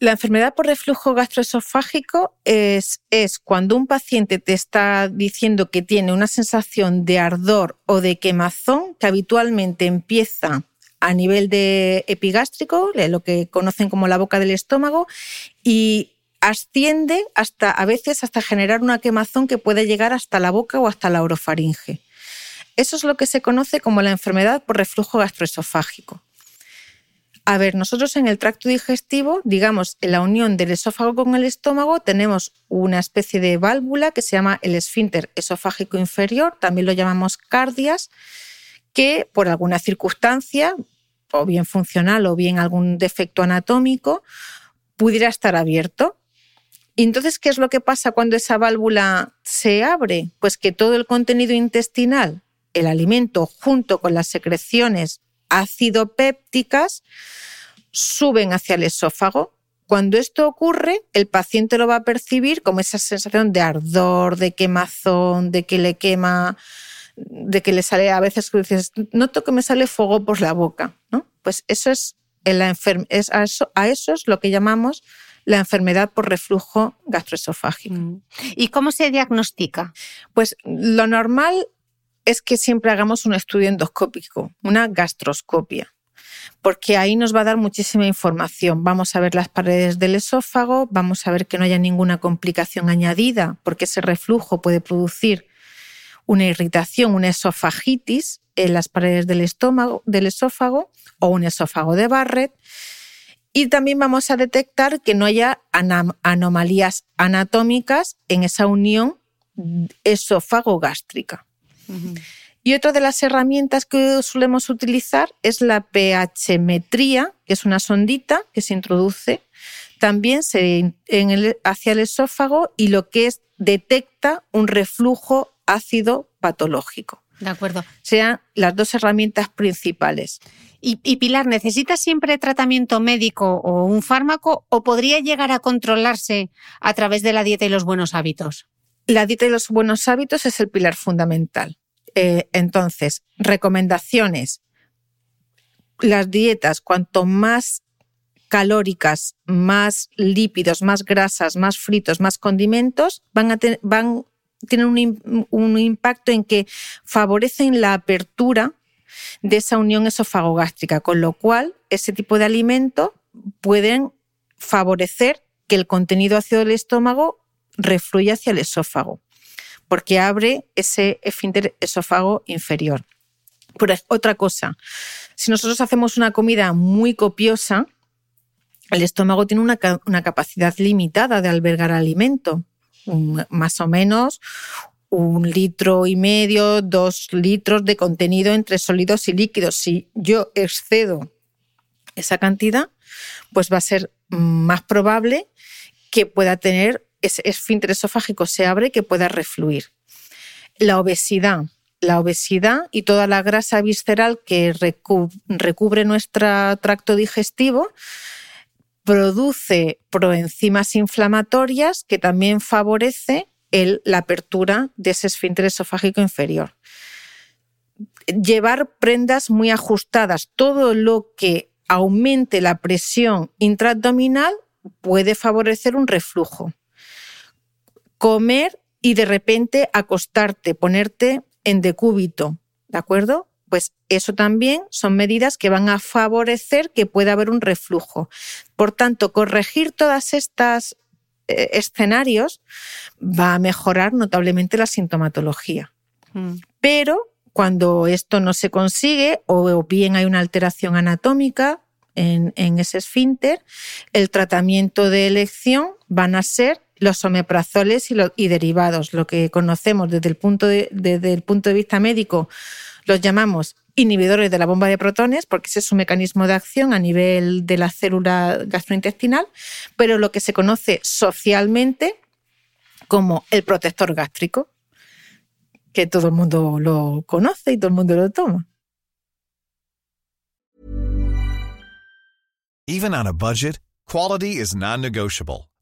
La enfermedad por reflujo gastroesofágico es, es, cuando un paciente te está diciendo que tiene una sensación de ardor o de quemazón que habitualmente empieza a nivel de epigástrico, lo que conocen como la boca del estómago, y asciende hasta a veces hasta generar una quemazón que puede llegar hasta la boca o hasta la orofaringe. Eso es lo que se conoce como la enfermedad por reflujo gastroesofágico. A ver, nosotros en el tracto digestivo, digamos, en la unión del esófago con el estómago, tenemos una especie de válvula que se llama el esfínter esofágico inferior, también lo llamamos cardias, que por alguna circunstancia, o bien funcional o bien algún defecto anatómico, pudiera estar abierto. Entonces, ¿qué es lo que pasa cuando esa válvula se abre? Pues que todo el contenido intestinal el alimento junto con las secreciones ácido-pépticas suben hacia el esófago. Cuando esto ocurre, el paciente lo va a percibir como esa sensación de ardor, de quemazón, de que le quema, de que le sale a veces que dices, noto que me sale fuego por la boca, ¿no? Pues eso es, la es a, eso, a eso es lo que llamamos la enfermedad por reflujo gastroesofágico. Mm. ¿Y cómo se diagnostica? Pues lo normal es que siempre hagamos un estudio endoscópico, una gastroscopia porque ahí nos va a dar muchísima información. Vamos a ver las paredes del esófago, vamos a ver que no haya ninguna complicación añadida, porque ese reflujo puede producir una irritación, una esofagitis en las paredes del estómago, del esófago o un esófago de Barrett. Y también vamos a detectar que no haya anomalías anatómicas en esa unión esófago-gástrica. Y otra de las herramientas que solemos utilizar es la pH-metría, que es una sondita que se introduce también hacia el esófago y lo que es detecta un reflujo ácido patológico. De acuerdo. Sean las dos herramientas principales. Y, y, Pilar, ¿necesita siempre tratamiento médico o un fármaco o podría llegar a controlarse a través de la dieta y los buenos hábitos? La dieta y los buenos hábitos es el pilar fundamental. Eh, entonces, recomendaciones. Las dietas, cuanto más calóricas, más lípidos, más grasas, más fritos, más condimentos, van a van, tienen un, un, impacto en que favorecen la apertura de esa unión esofagogástrica, con lo cual ese tipo de alimento pueden favorecer que el contenido ácido del estómago refluya hacia el esófago porque abre ese esfínter esófago inferior. Por otra cosa, si nosotros hacemos una comida muy copiosa, el estómago tiene una, una capacidad limitada de albergar alimento, más o menos un litro y medio, dos litros de contenido entre sólidos y líquidos. Si yo excedo esa cantidad, pues va a ser más probable que pueda tener ese esfínter esofágico se abre que pueda refluir. La obesidad. La obesidad y toda la grasa visceral que recubre nuestro tracto digestivo produce proenzimas inflamatorias que también favorece la apertura de ese esfínter esofágico inferior. Llevar prendas muy ajustadas, todo lo que aumente la presión intraabdominal puede favorecer un reflujo comer y de repente acostarte, ponerte en decúbito, ¿de acuerdo? Pues eso también son medidas que van a favorecer que pueda haber un reflujo. Por tanto, corregir todas estas eh, escenarios va a mejorar notablemente la sintomatología. Mm. Pero cuando esto no se consigue o bien hay una alteración anatómica en, en ese esfínter, el tratamiento de elección van a ser los omeprazoles y, derivados, lo que conocemos desde el, punto de, desde el punto de vista médico, los llamamos inhibidores de la bomba de protones, porque ese es su mecanismo de acción a nivel de la célula gastrointestinal, pero lo que se conoce socialmente como el protector gástrico, que todo el mundo lo conoce y todo el mundo lo toma. Even on a budget, quality is non-negotiable.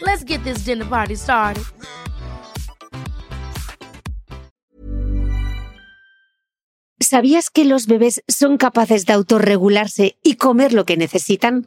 Let's get this dinner party started. ¿Sabías que los bebés son capaces de autorregularse y comer lo que necesitan?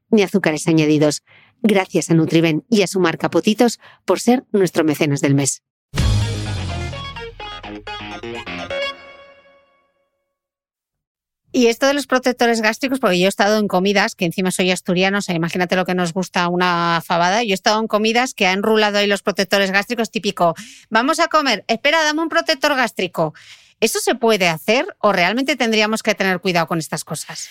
ni azúcares añadidos. Gracias a Nutriben y a su marca Potitos por ser nuestro mecenas del mes. Y esto de los protectores gástricos, porque yo he estado en comidas, que encima soy asturiano, o sea, imagínate lo que nos gusta una fabada. Yo he estado en comidas que han rulado ahí los protectores gástricos, típico, vamos a comer, espera, dame un protector gástrico. ¿Eso se puede hacer o realmente tendríamos que tener cuidado con estas cosas?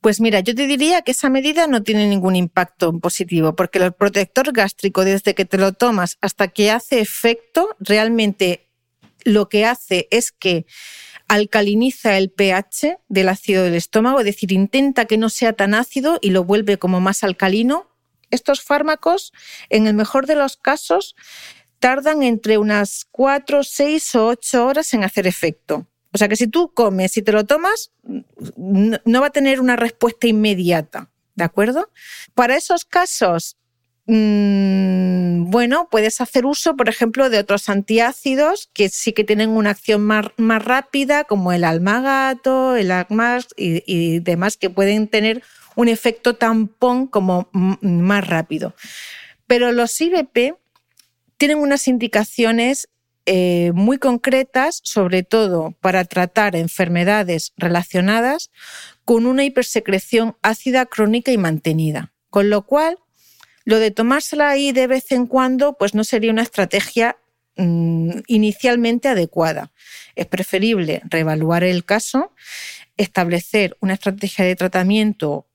Pues mira, yo te diría que esa medida no tiene ningún impacto positivo, porque el protector gástrico, desde que te lo tomas hasta que hace efecto, realmente lo que hace es que alcaliniza el pH del ácido del estómago, es decir, intenta que no sea tan ácido y lo vuelve como más alcalino. Estos fármacos, en el mejor de los casos, tardan entre unas 4, 6 o 8 horas en hacer efecto. O sea que si tú comes y te lo tomas, no va a tener una respuesta inmediata, ¿de acuerdo? Para esos casos, mm, bueno, puedes hacer uso, por ejemplo, de otros antiácidos que sí que tienen una acción más, rápida, como el almagato, el agmas y, y demás, que pueden tener un efecto tampón como más rápido. Pero los IBP tienen unas indicaciones eh, muy concretas, sobre todo para tratar enfermedades relacionadas con una hipersecreción ácida crónica y mantenida. Con lo cual, lo de tomársela ahí de vez en cuando, pues no sería una estrategia mm, inicialmente adecuada. Es preferible reevaluar el caso, establecer una estrategia de tratamiento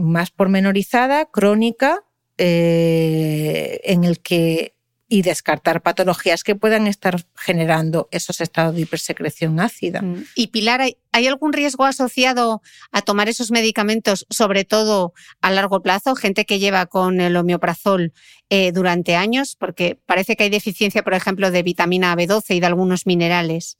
más pormenorizada, crónica, eh, en el que y descartar patologías que puedan estar generando esos estados de hipersecreción ácida. Mm. Y Pilar, ¿hay, algún riesgo asociado a tomar esos medicamentos, sobre todo a largo plazo? Gente que lleva con el homeoprazol eh, durante años, porque parece que hay deficiencia, por ejemplo, de vitamina B12 y de algunos minerales.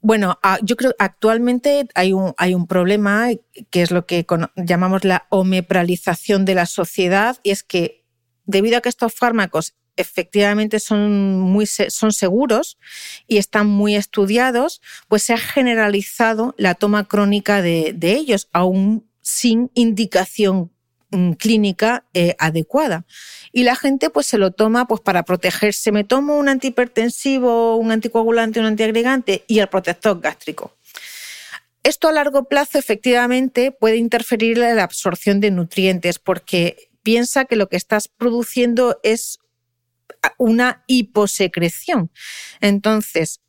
Bueno, yo creo que actualmente hay un, hay un problema que es lo que llamamos la homepralización de la sociedad y es que debido a que estos fármacos efectivamente son, muy, son seguros y están muy estudiados, pues se ha generalizado la toma crónica de, ellos, aún sin indicación mm, clínica eh, adecuada. Y la gente pues se lo toma pues para protegerse. Me tomo un antihipertensivo, un anticoagulante, un antiagregante y el protector gástrico. Esto a largo plazo efectivamente puede interferir en la absorción de nutrientes porque piensa que lo que estás produciendo es una hiposecreción. Entonces,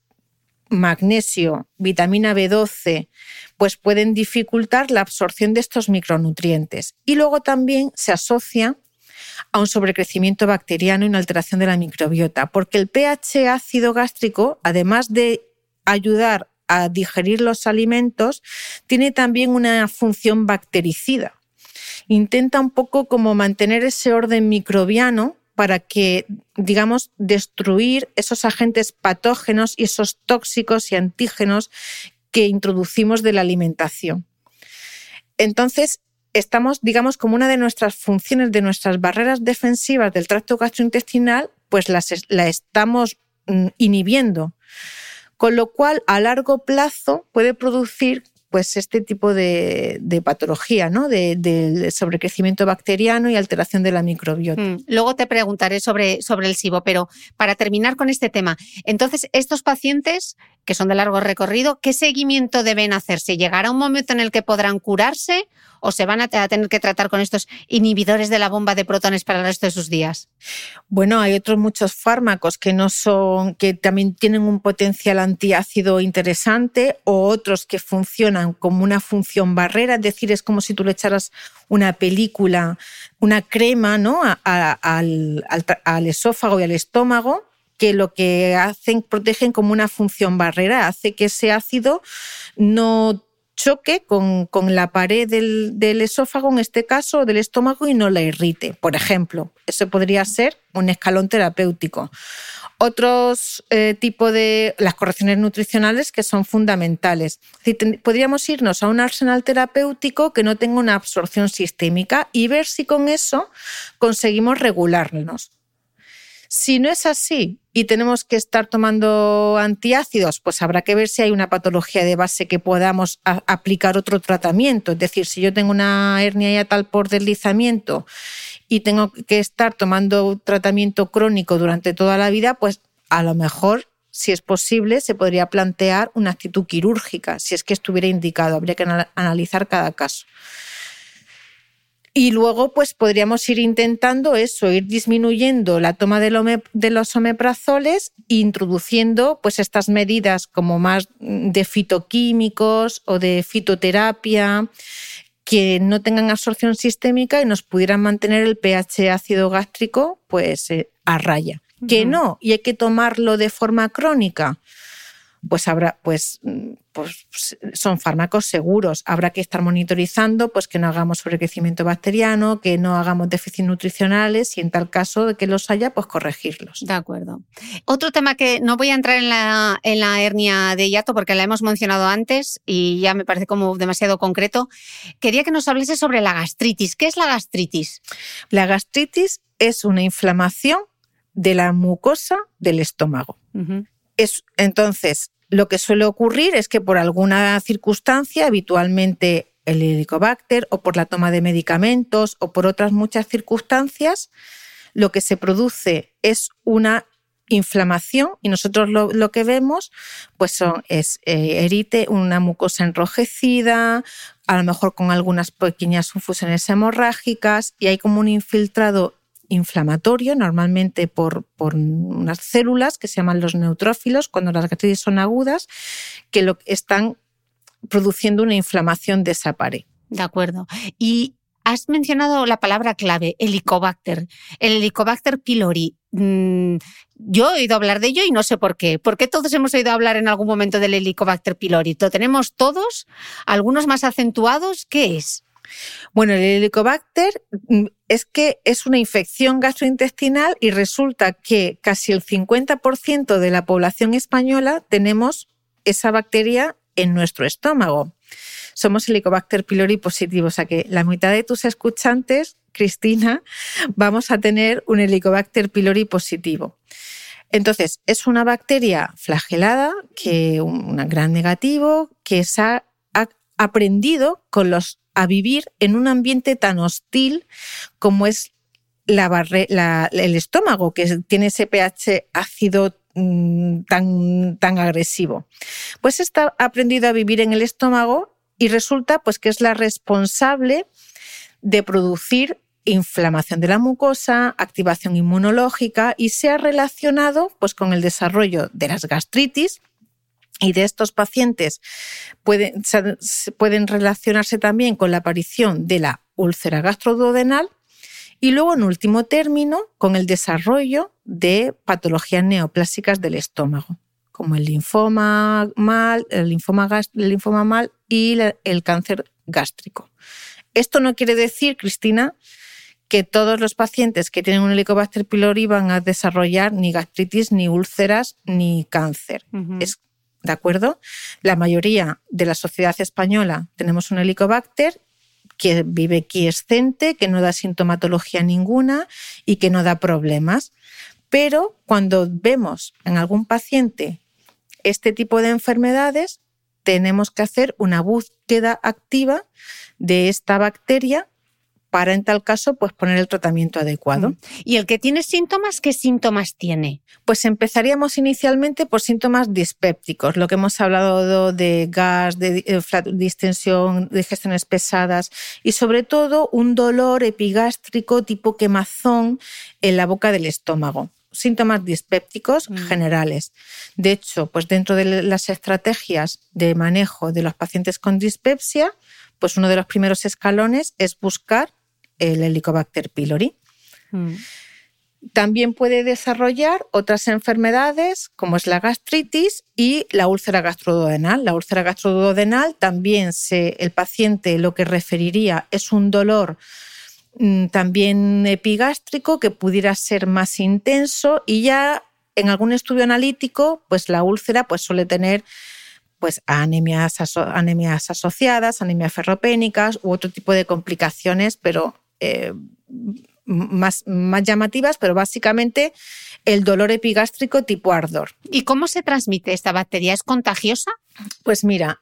magnesio, vitamina B12, pues pueden dificultar la absorción de estos micronutrientes. Y luego también se asocia a un sobrecrecimiento bacteriano y una alteración de la microbiota, porque el pH ácido gástrico, además de ayudar a digerir los alimentos, tiene también una función bactericida. Intenta un poco como mantener ese orden microbiano para que, digamos, destruir esos agentes patógenos y esos tóxicos y antígenos que introducimos de la alimentación. Entonces, estamos, digamos, como una de nuestras funciones, de nuestras barreras defensivas del tracto gastrointestinal, pues las, la estamos mm, inhibiendo. Con lo cual, a largo plazo puede producir pues este tipo de, patología, ¿no? De, sobrecrecimiento bacteriano y alteración de la microbiota. Mm, luego te preguntaré sobre, sobre el SIBO, pero para terminar con este tema, entonces, estos pacientes que son de largo recorrido, ¿qué seguimiento deben hacerse? ¿Llegará un momento en el que podrán curarse o se van a tener que tratar con estos inhibidores de la bomba de protones para el resto de sus días? Bueno, hay otros muchos fármacos que no son, que también tienen un potencial antiácido interesante, o otros que funcionan como una función barrera, es decir, es como si tú le echaras una película, una crema, ¿no? al, al esófago y al estómago que lo que hacen, protegen como una función barrera, hace que ese ácido no choque con, la pared del, esófago, en este caso, del estómago, y no la irrite. Por ejemplo, eso podría ser un escalón terapéutico. Otros eh, tipos de las correcciones nutricionales que son fundamentales. podríamos irnos a un arsenal terapéutico que no tenga una absorción sistémica y ver si con eso conseguimos regularnos. Si no es así y tenemos que estar tomando antiácidos, pues habrá que ver si hay una patología de base que podamos aplicar otro tratamiento. Es decir, si yo tengo una hernia ya tal por deslizamiento y tengo que estar tomando tratamiento crónico durante toda la vida, pues a lo mejor si es posible, se podría plantear una actitud quirúrgica, si es que estuviera indicado. Habría que analizar cada caso. Y luego, pues podríamos ir intentando eso, ir disminuyendo la toma de, los omeprazoles e introduciendo pues estas medidas como más de fitoquímicos o de fitoterapia que no tengan absorción sistémica y nos pudieran mantener el pH ácido gástrico pues eh, a raya. Que no, y hay que tomarlo de forma crónica pues habrá, pues, pues son fármacos seguros. Habrá que estar monitorizando, pues que no hagamos sobrecrecimiento bacteriano, que no hagamos déficits nutricionales y en tal caso de que los haya, pues corregirlos. De acuerdo. Otro tema que no voy a entrar en la, en la hernia de hiato porque la hemos mencionado antes y ya me parece como demasiado concreto. Quería que nos hablase sobre la gastritis. ¿Qué es la gastritis? La gastritis es una inflamación de la mucosa del estómago. Es, entonces, lo que suele ocurrir es que por alguna circunstancia, habitualmente el helicobacter o por la toma de medicamentos o por otras muchas circunstancias, lo que se produce es una inflamación y nosotros lo, que vemos pues son, es eh, erite, una mucosa enrojecida, a lo mejor con algunas pequeñas infusiones hemorrágicas y hay como un infiltrado inflamatorio, normalmente por, por, unas células que se llaman los neutrófilos, cuando las gastritis son agudas, que lo, están produciendo una inflamación de esa pared. De acuerdo. Y has mencionado la palabra clave, Helicobacter. El Helicobacter pylori. Mm, yo he oído hablar de ello y no sé por qué. ¿Por qué todos hemos oído hablar en algún momento del Helicobacter pylori? ¿Lo tenemos todos? ¿Algunos más acentuados? ¿Qué es? Bueno, el Helicobacter mm, es que es una infección gastrointestinal y resulta que casi el 50% de la población española tenemos esa bacteria en nuestro estómago. Somos Helicobacter pylori positivos, o sea que la mitad de tus escuchantes, Cristina, vamos a tener un Helicobacter pylori positivo. Entonces, es una bacteria flagelada, que un gran negativo, que se ha aprendido con los a vivir en un ambiente tan hostil como es el estómago, que tiene ese pH ácido mm, tan, tan agresivo. Pues está aprendido a vivir en el estómago y resulta pues, que es la responsable de producir inflamación de la mucosa, activación inmunológica y se ha relacionado pues, con el desarrollo de las gastritis, y de estos pacientes pueden, pueden relacionarse también con la aparición de la úlcera gastroduodenal y luego, en último término, con el desarrollo de patologías neoplásicas del estómago, como el linfoma mal, el linfoma, el linfoma mal y el cáncer gástrico. Esto no quiere decir, Cristina, que todos los pacientes que tienen un Helicobacter pylori van a desarrollar ni gastritis, ni úlceras, ni cáncer. Es ¿de acuerdo? La mayoría de la sociedad española tenemos un helicobacter que vive quiescente, que no da sintomatología ninguna y que no da problemas. Pero cuando vemos en algún paciente este tipo de enfermedades, tenemos que hacer una búsqueda activa de esta bacteria para en tal caso pues poner el tratamiento adecuado. Mm. ¿Y el que tiene síntomas, qué síntomas tiene? Pues empezaríamos inicialmente por síntomas dispépticos, lo que hemos hablado de gas, de eh, distensión, digestiones pesadas y sobre todo un dolor epigástrico tipo quemazón en la boca del estómago síntomas dispépticos mm. generales. De hecho, pues dentro de las estrategias de manejo de los pacientes con dispepsia, pues uno de los primeros escalones es buscar el Helicobacter pylori. Mm. También puede desarrollar otras enfermedades como es la gastritis y la úlcera gastroduodenal. La úlcera gastroduodenal también se, el paciente lo que referiría es un dolor mm, también epigástrico que pudiera ser más intenso y ya en algún estudio analítico pues la úlcera pues suele tener pues anemias, anemias asociadas, anemias ferropénicas u otro tipo de complicaciones, pero eh, más, más llamativas, pero básicamente el dolor epigástrico tipo ardor. ¿Y cómo se transmite esta bacteria? ¿Es contagiosa? Pues mira,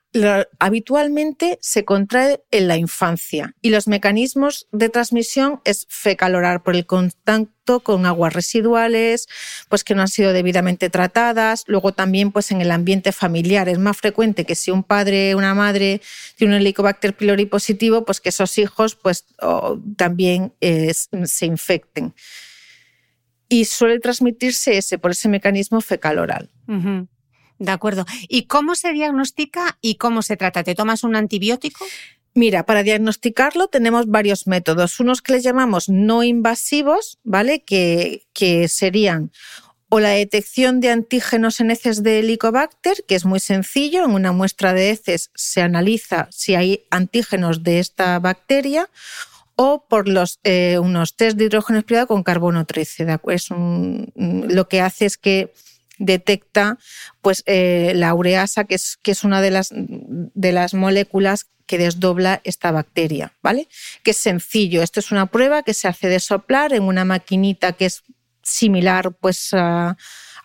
habitualmente se contrae en la infancia y los mecanismos de transmisión es fecalorar por el contacto con aguas residuales, pues que no han sido debidamente tratadas. Luego también pues en el ambiente familiar es más frecuente que si un padre una madre tiene un Helicobacter pylori positivo, pues que esos hijos pues también se infecten. Y suele transmitirse ese por ese mecanismo fecaloral. De acuerdo. ¿Y cómo se diagnostica y cómo se trata? ¿Te tomas un antibiótico? Mira, para diagnosticarlo tenemos varios métodos. Unos que les llamamos no invasivos, ¿vale? Que, que serían o la detección de antígenos en heces de Helicobacter, que es muy sencillo. En una muestra de heces se analiza si hay antígenos de esta bacteria, o por los, eh, unos test de hidrógeno espirado con carbono 13. Es lo que hace es que detecta pues, eh, la ureasa, que es, que es una de las, de las moléculas que desdobla esta bacteria, ¿vale? Que es sencillo. Esto es una prueba que se hace de soplar en una maquinita que es similar pues, a,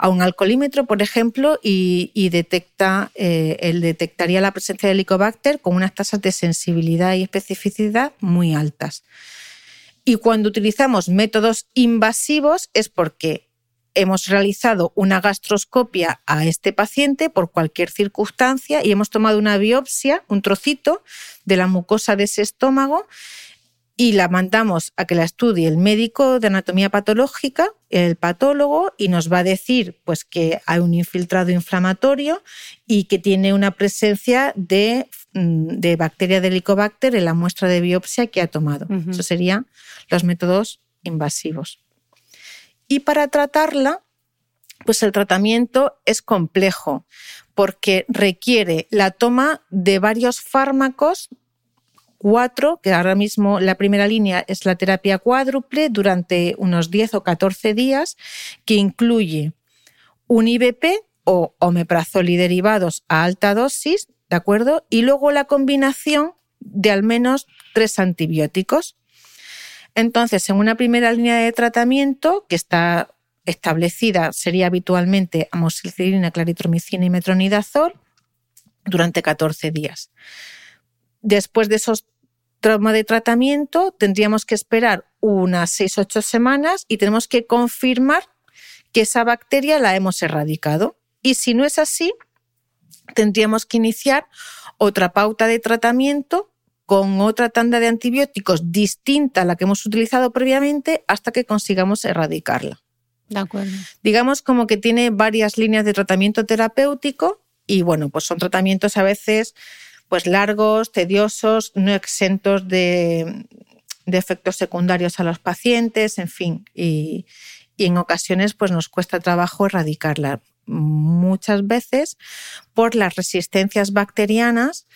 un alcoholímetro, por ejemplo, y, detecta, eh, detectaría la presencia de Helicobacter con unas tasas de sensibilidad y especificidad muy altas. Y cuando utilizamos métodos invasivos es porque hemos realizado una gastroscopia a este paciente por cualquier circunstancia y hemos tomado una biopsia, un trocito de la mucosa de ese estómago y la mandamos a que la estudie el médico de anatomía patológica, el patólogo, y nos va a decir pues, que hay un infiltrado inflamatorio y que tiene una presencia de, mm, de bacteria de Helicobacter en la muestra de biopsia que ha tomado. Eso serían los métodos invasivos. Y para tratarla, pues el tratamiento es complejo porque requiere la toma de varios fármacos, cuatro, que ahora mismo la primera línea es la terapia cuádruple durante unos 10 o 14 días, que incluye un IBP o omeprazol y derivados a alta dosis, ¿de acuerdo? Y luego la combinación de al menos tres antibióticos. Entonces, en una primera línea de tratamiento que está establecida sería habitualmente amoxicilina, claritromicina y metronidazol durante 14 días. Después de esos traumas de tratamiento, tendríamos que esperar unas 6-8 semanas y tenemos que confirmar que esa bacteria la hemos erradicado. Y si no es así, tendríamos que iniciar otra pauta de tratamiento con otra tanda de antibióticos distinta a la que hemos utilizado previamente hasta que consigamos erradicarla. De acuerdo. Digamos como que tiene varias líneas de tratamiento terapéutico y bueno, pues son tratamientos a veces pues largos, tediosos, no exentos de, efectos secundarios a los pacientes, en fin, y, y en ocasiones pues nos cuesta trabajo erradicarla muchas veces por las resistencias bacterianas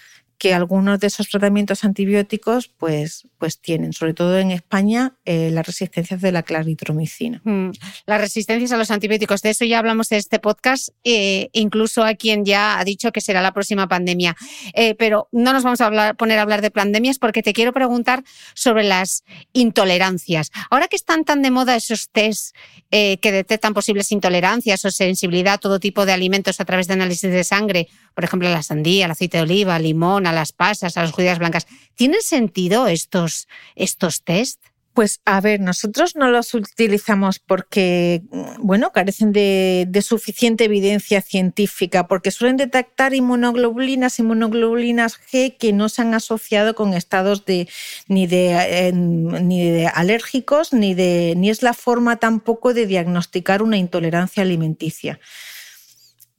que algunos de esos tratamientos antibióticos pues, pues tienen, sobre todo en España, eh, las resistencias de la claritromicina. Mm, las resistencias a los antibióticos, de eso ya hablamos en este podcast, eh, incluso a quien ya ha dicho que será la próxima pandemia. Eh, pero no nos vamos a poner a hablar de pandemias porque te quiero preguntar sobre las intolerancias. Ahora que están tan de moda esos test que detectan posibles intolerancias o sensibilidad a todo tipo de alimentos a través de análisis de sangre por ejemplo, a la sandía, al aceite de oliva, al limón, a las pasas, a las judías blancas. ¿Tienen sentido estos, estos test? Pues a ver, nosotros no los utilizamos porque, bueno, carecen de, suficiente evidencia científica, porque suelen detectar inmunoglobulinas, inmunoglobulinas G que no se han asociado con estados de ni de, ni de alérgicos, ni de ni es la forma tampoco de diagnosticar una intolerancia alimenticia.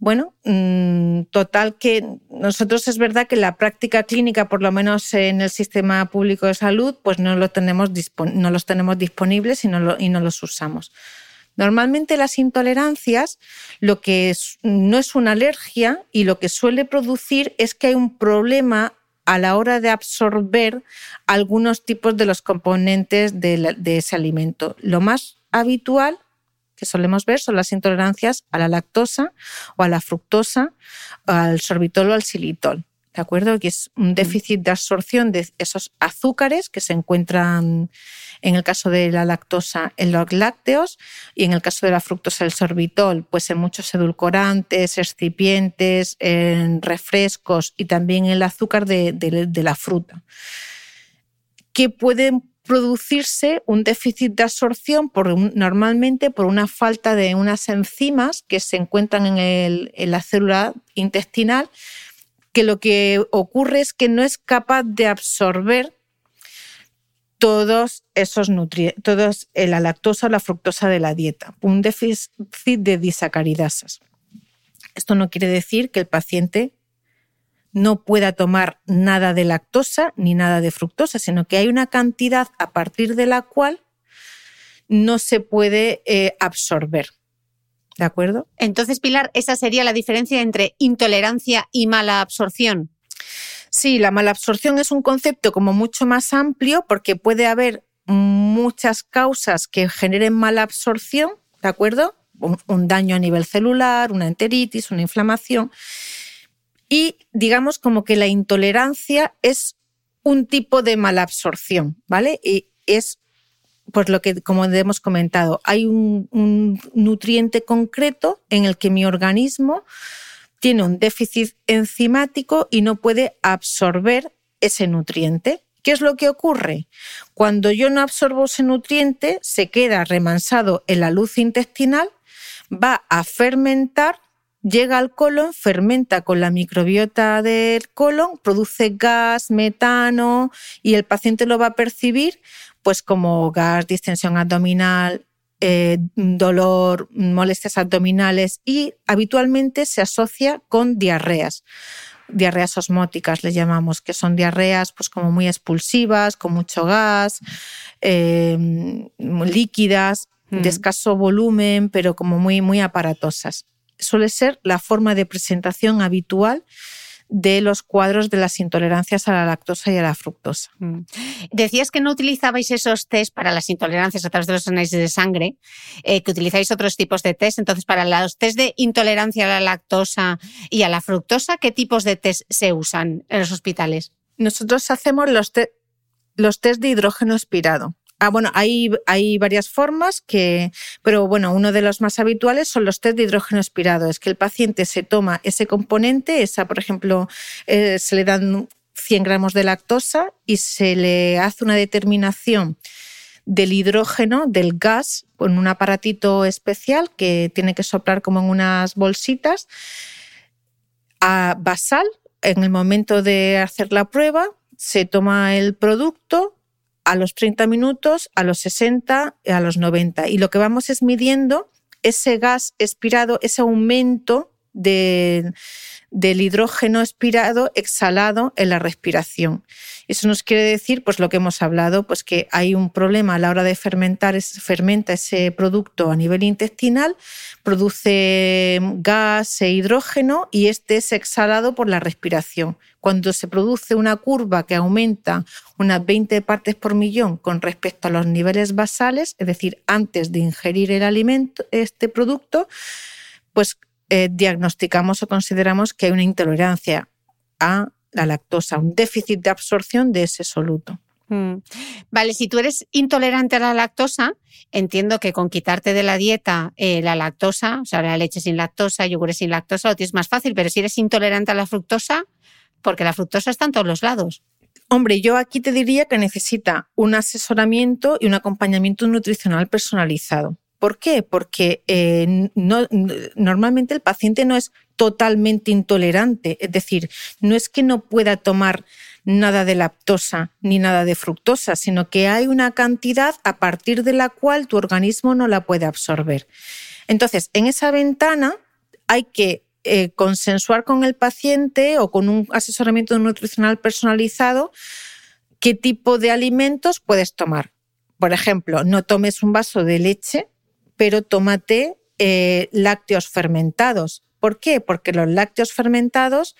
Bueno, mm, total que nosotros es verdad que la práctica clínica, por lo menos en el sistema público de salud, pues no, tenemos no los tenemos disponibles y no, y no los usamos. Normalmente las intolerancias lo que no es una alergia y lo que suele producir es que hay un problema a la hora de absorber algunos tipos de los componentes de, de ese alimento. Lo más habitual que solemos ver son las intolerancias a la lactosa o a la fructosa, al sorbitol o al xilitol. ¿De acuerdo? Que es un déficit de absorción de esos azúcares que se encuentran en el caso de la lactosa en los lácteos y en el caso de la fructosa el sorbitol, pues en muchos edulcorantes, excipientes, en refrescos y también el azúcar de, de la fruta que pueden producirse un déficit de absorción por, normalmente por una falta de unas enzimas que se encuentran en, la célula intestinal, que lo que ocurre es que no es capaz de absorber todos esos nutrientes, todos la lactosa o la fructosa de la dieta, un déficit de disacaridasas. Esto no quiere decir que el paciente no pueda tomar nada de lactosa ni nada de fructosa, sino que hay una cantidad a partir de la cual no se puede eh, absorber. ¿De acuerdo? Entonces, Pilar, esa sería la diferencia entre intolerancia y mala absorción. Sí, la mala absorción es un concepto como mucho más amplio porque puede haber muchas causas que generen mala absorción, ¿de acuerdo? un daño a nivel celular, una enteritis, una inflamación. Y digamos como que la intolerancia es un tipo de malabsorción, ¿vale? Y es pues lo que, como hemos comentado, hay un, un, nutriente concreto en el que mi organismo tiene un déficit enzimático y no puede absorber ese nutriente. ¿Qué es lo que ocurre? Cuando yo no absorbo ese nutriente, se queda remansado en la luz intestinal, va a fermentar llega al colon, fermenta con la microbiota del colon, produce gas, metano y el paciente lo va a percibir pues como gas, distensión abdominal, eh, dolor, molestias abdominales y habitualmente se asocia con diarreas. Diarreas osmóticas le llamamos, que son diarreas pues como muy expulsivas, con mucho gas, eh, líquidas, de mm. escaso volumen, pero como muy, muy aparatosas suele ser la forma de presentación habitual de los cuadros de las intolerancias a la lactosa y a la fructosa. Mm. Decías que no utilizabais esos test para las intolerancias a través de los análisis de sangre, eh, que utilizáis otros tipos de test. Entonces, para los test de intolerancia a la lactosa y a la fructosa, ¿qué tipos de test se usan en los hospitales? Nosotros hacemos los, los test de hidrógeno expirado. Ah, bueno, hay, varias formas, que, pero bueno, uno de los más habituales son los test de hidrógeno expirado. Es que el paciente se toma ese componente, esa, por ejemplo, eh, se le dan 100 gramos de lactosa y se le hace una determinación del hidrógeno, del gas, con un aparatito especial que tiene que soplar como en unas bolsitas, a basal. En el momento de hacer la prueba, se toma el producto, a los 30 minutos, a los 60, a los 90. Y lo que vamos es midiendo ese gas expirado, ese aumento de, del hidrógeno expirado exhalado en la respiración. Eso nos quiere decir, pues lo que hemos hablado, pues que hay un problema a la hora de fermentar, fermenta ese producto a nivel intestinal, produce gas e hidrógeno y este es exhalado por la respiración. Cuando se produce una curva que aumenta unas 20 partes por millón con respecto a los niveles basales, es decir, antes de ingerir el alimento, este producto, pues eh, diagnosticamos o consideramos que hay una intolerancia a la lactosa, un déficit de absorción de ese soluto. Mm. Vale, si tú eres intolerante a la lactosa, entiendo que con quitarte de la dieta eh, la lactosa, o sea, la leche sin lactosa, yogures sin lactosa, lo tienes más fácil, pero si eres intolerante a la fructosa, porque la fructosa está en todos los lados. Hombre, yo aquí te diría que necesita un asesoramiento y un acompañamiento nutricional personalizado. ¿Por qué? Porque eh, no, normalmente el paciente no es totalmente intolerante, es decir, no es que no pueda tomar nada de lactosa ni nada de fructosa, sino que hay una cantidad a partir de la cual tu organismo no la puede absorber. Entonces, en esa ventana hay que eh, consensuar con el paciente o con un asesoramiento nutricional personalizado qué tipo de alimentos puedes tomar. Por ejemplo, no tomes un vaso de leche, pero tómate eh, lácteos fermentados. ¿Por qué? Porque los lácteos fermentados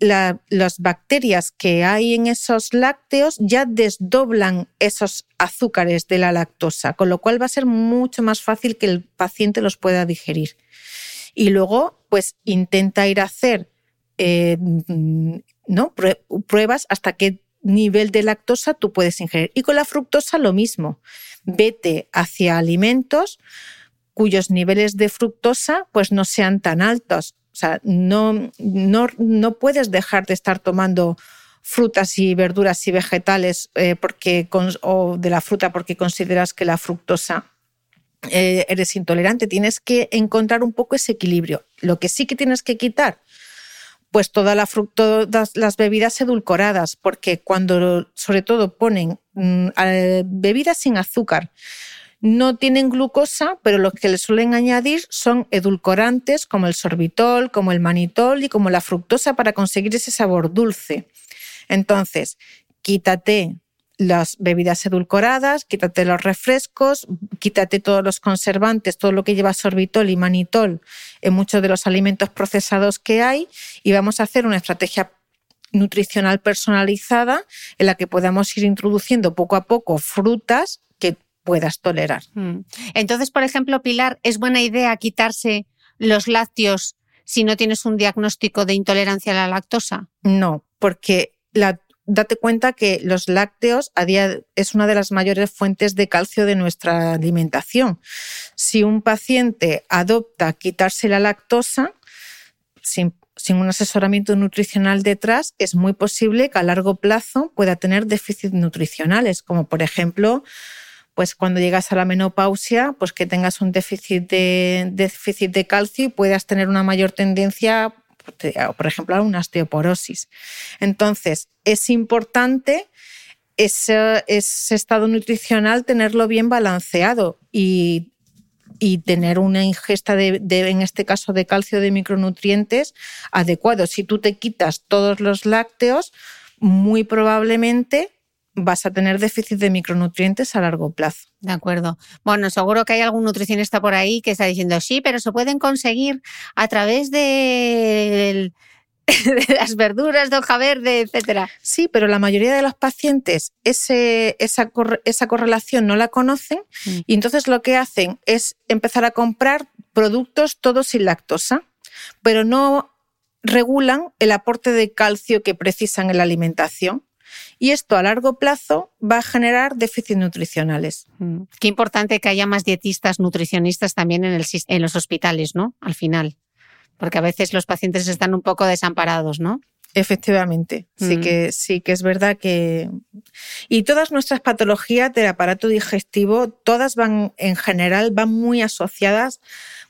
las bacterias que hay en esos lácteos ya desdoblan esos azúcares de la lactosa, con lo cual va a ser mucho más fácil que el paciente los pueda digerir. Y luego, pues intenta ir a hacer eh, ¿no? pruebas hasta qué nivel de lactosa tú puedes ingerir. Y con la fructosa lo mismo. Vete hacia alimentos cuyos niveles de fructosa pues no sean tan altos o sea, no, no, puedes dejar de estar tomando frutas y verduras y vegetales eh, porque, o de la fruta porque consideras que la fructosa eh, eres intolerante. Tienes que encontrar un poco ese equilibrio. Lo que sí que tienes que quitar, pues todas las bebidas edulcoradas, porque cuando sobre todo ponen mm, bebidas sin azúcar, no tienen glucosa, pero lo que le suelen añadir son edulcorantes como el sorbitol, como el manitol y como la fructosa para conseguir ese sabor dulce. Entonces, quítate las bebidas edulcoradas, quítate los refrescos, quítate todos los conservantes, todo lo que lleva sorbitol y manitol en muchos de los alimentos procesados que hay y vamos a hacer una estrategia nutricional personalizada en la que podamos ir introduciendo poco a poco frutas que puedas tolerar. Mm. Entonces, por ejemplo, Pilar, ¿es buena idea quitarse los lácteos si no tienes un diagnóstico de intolerancia a la lactosa? No, porque date cuenta que los lácteos a día es una de las mayores fuentes de calcio de nuestra alimentación. Si un paciente adopta quitarse la lactosa sin, sin un asesoramiento nutricional detrás, es muy posible que a largo plazo pueda tener déficits nutricionales, como por ejemplo pues cuando llegas a la menopausia, pues que tengas un déficit de, déficit de calcio y puedas tener una mayor tendencia, por ejemplo, una osteoporosis. Entonces, es importante ese, estado nutricional tenerlo bien balanceado y, tener una ingesta en este caso, de calcio de micronutrientes adecuado. Si tú te quitas todos los lácteos, muy probablemente vas a tener déficit de micronutrientes a largo plazo. De acuerdo. Bueno, seguro que hay algún nutricionista por ahí que está diciendo, sí, pero se pueden conseguir a través de, las verduras de hoja verde, etcétera. Sí, pero la mayoría de los pacientes ese, esa, esa, correlación no la conocen mm. y entonces lo que hacen es empezar a comprar productos todos sin lactosa, pero no regulan el aporte de calcio que precisan en la alimentación. Y esto a largo plazo va a generar déficits nutricionales. Mm. Qué importante que haya más dietistas, nutricionistas también en, el, en los hospitales, ¿no? Al final. Porque a veces los pacientes están un poco desamparados, ¿no? Efectivamente, sí, mm. que, sí que es verdad que... Y todas nuestras patologías del aparato digestivo, todas van, en general, van muy asociadas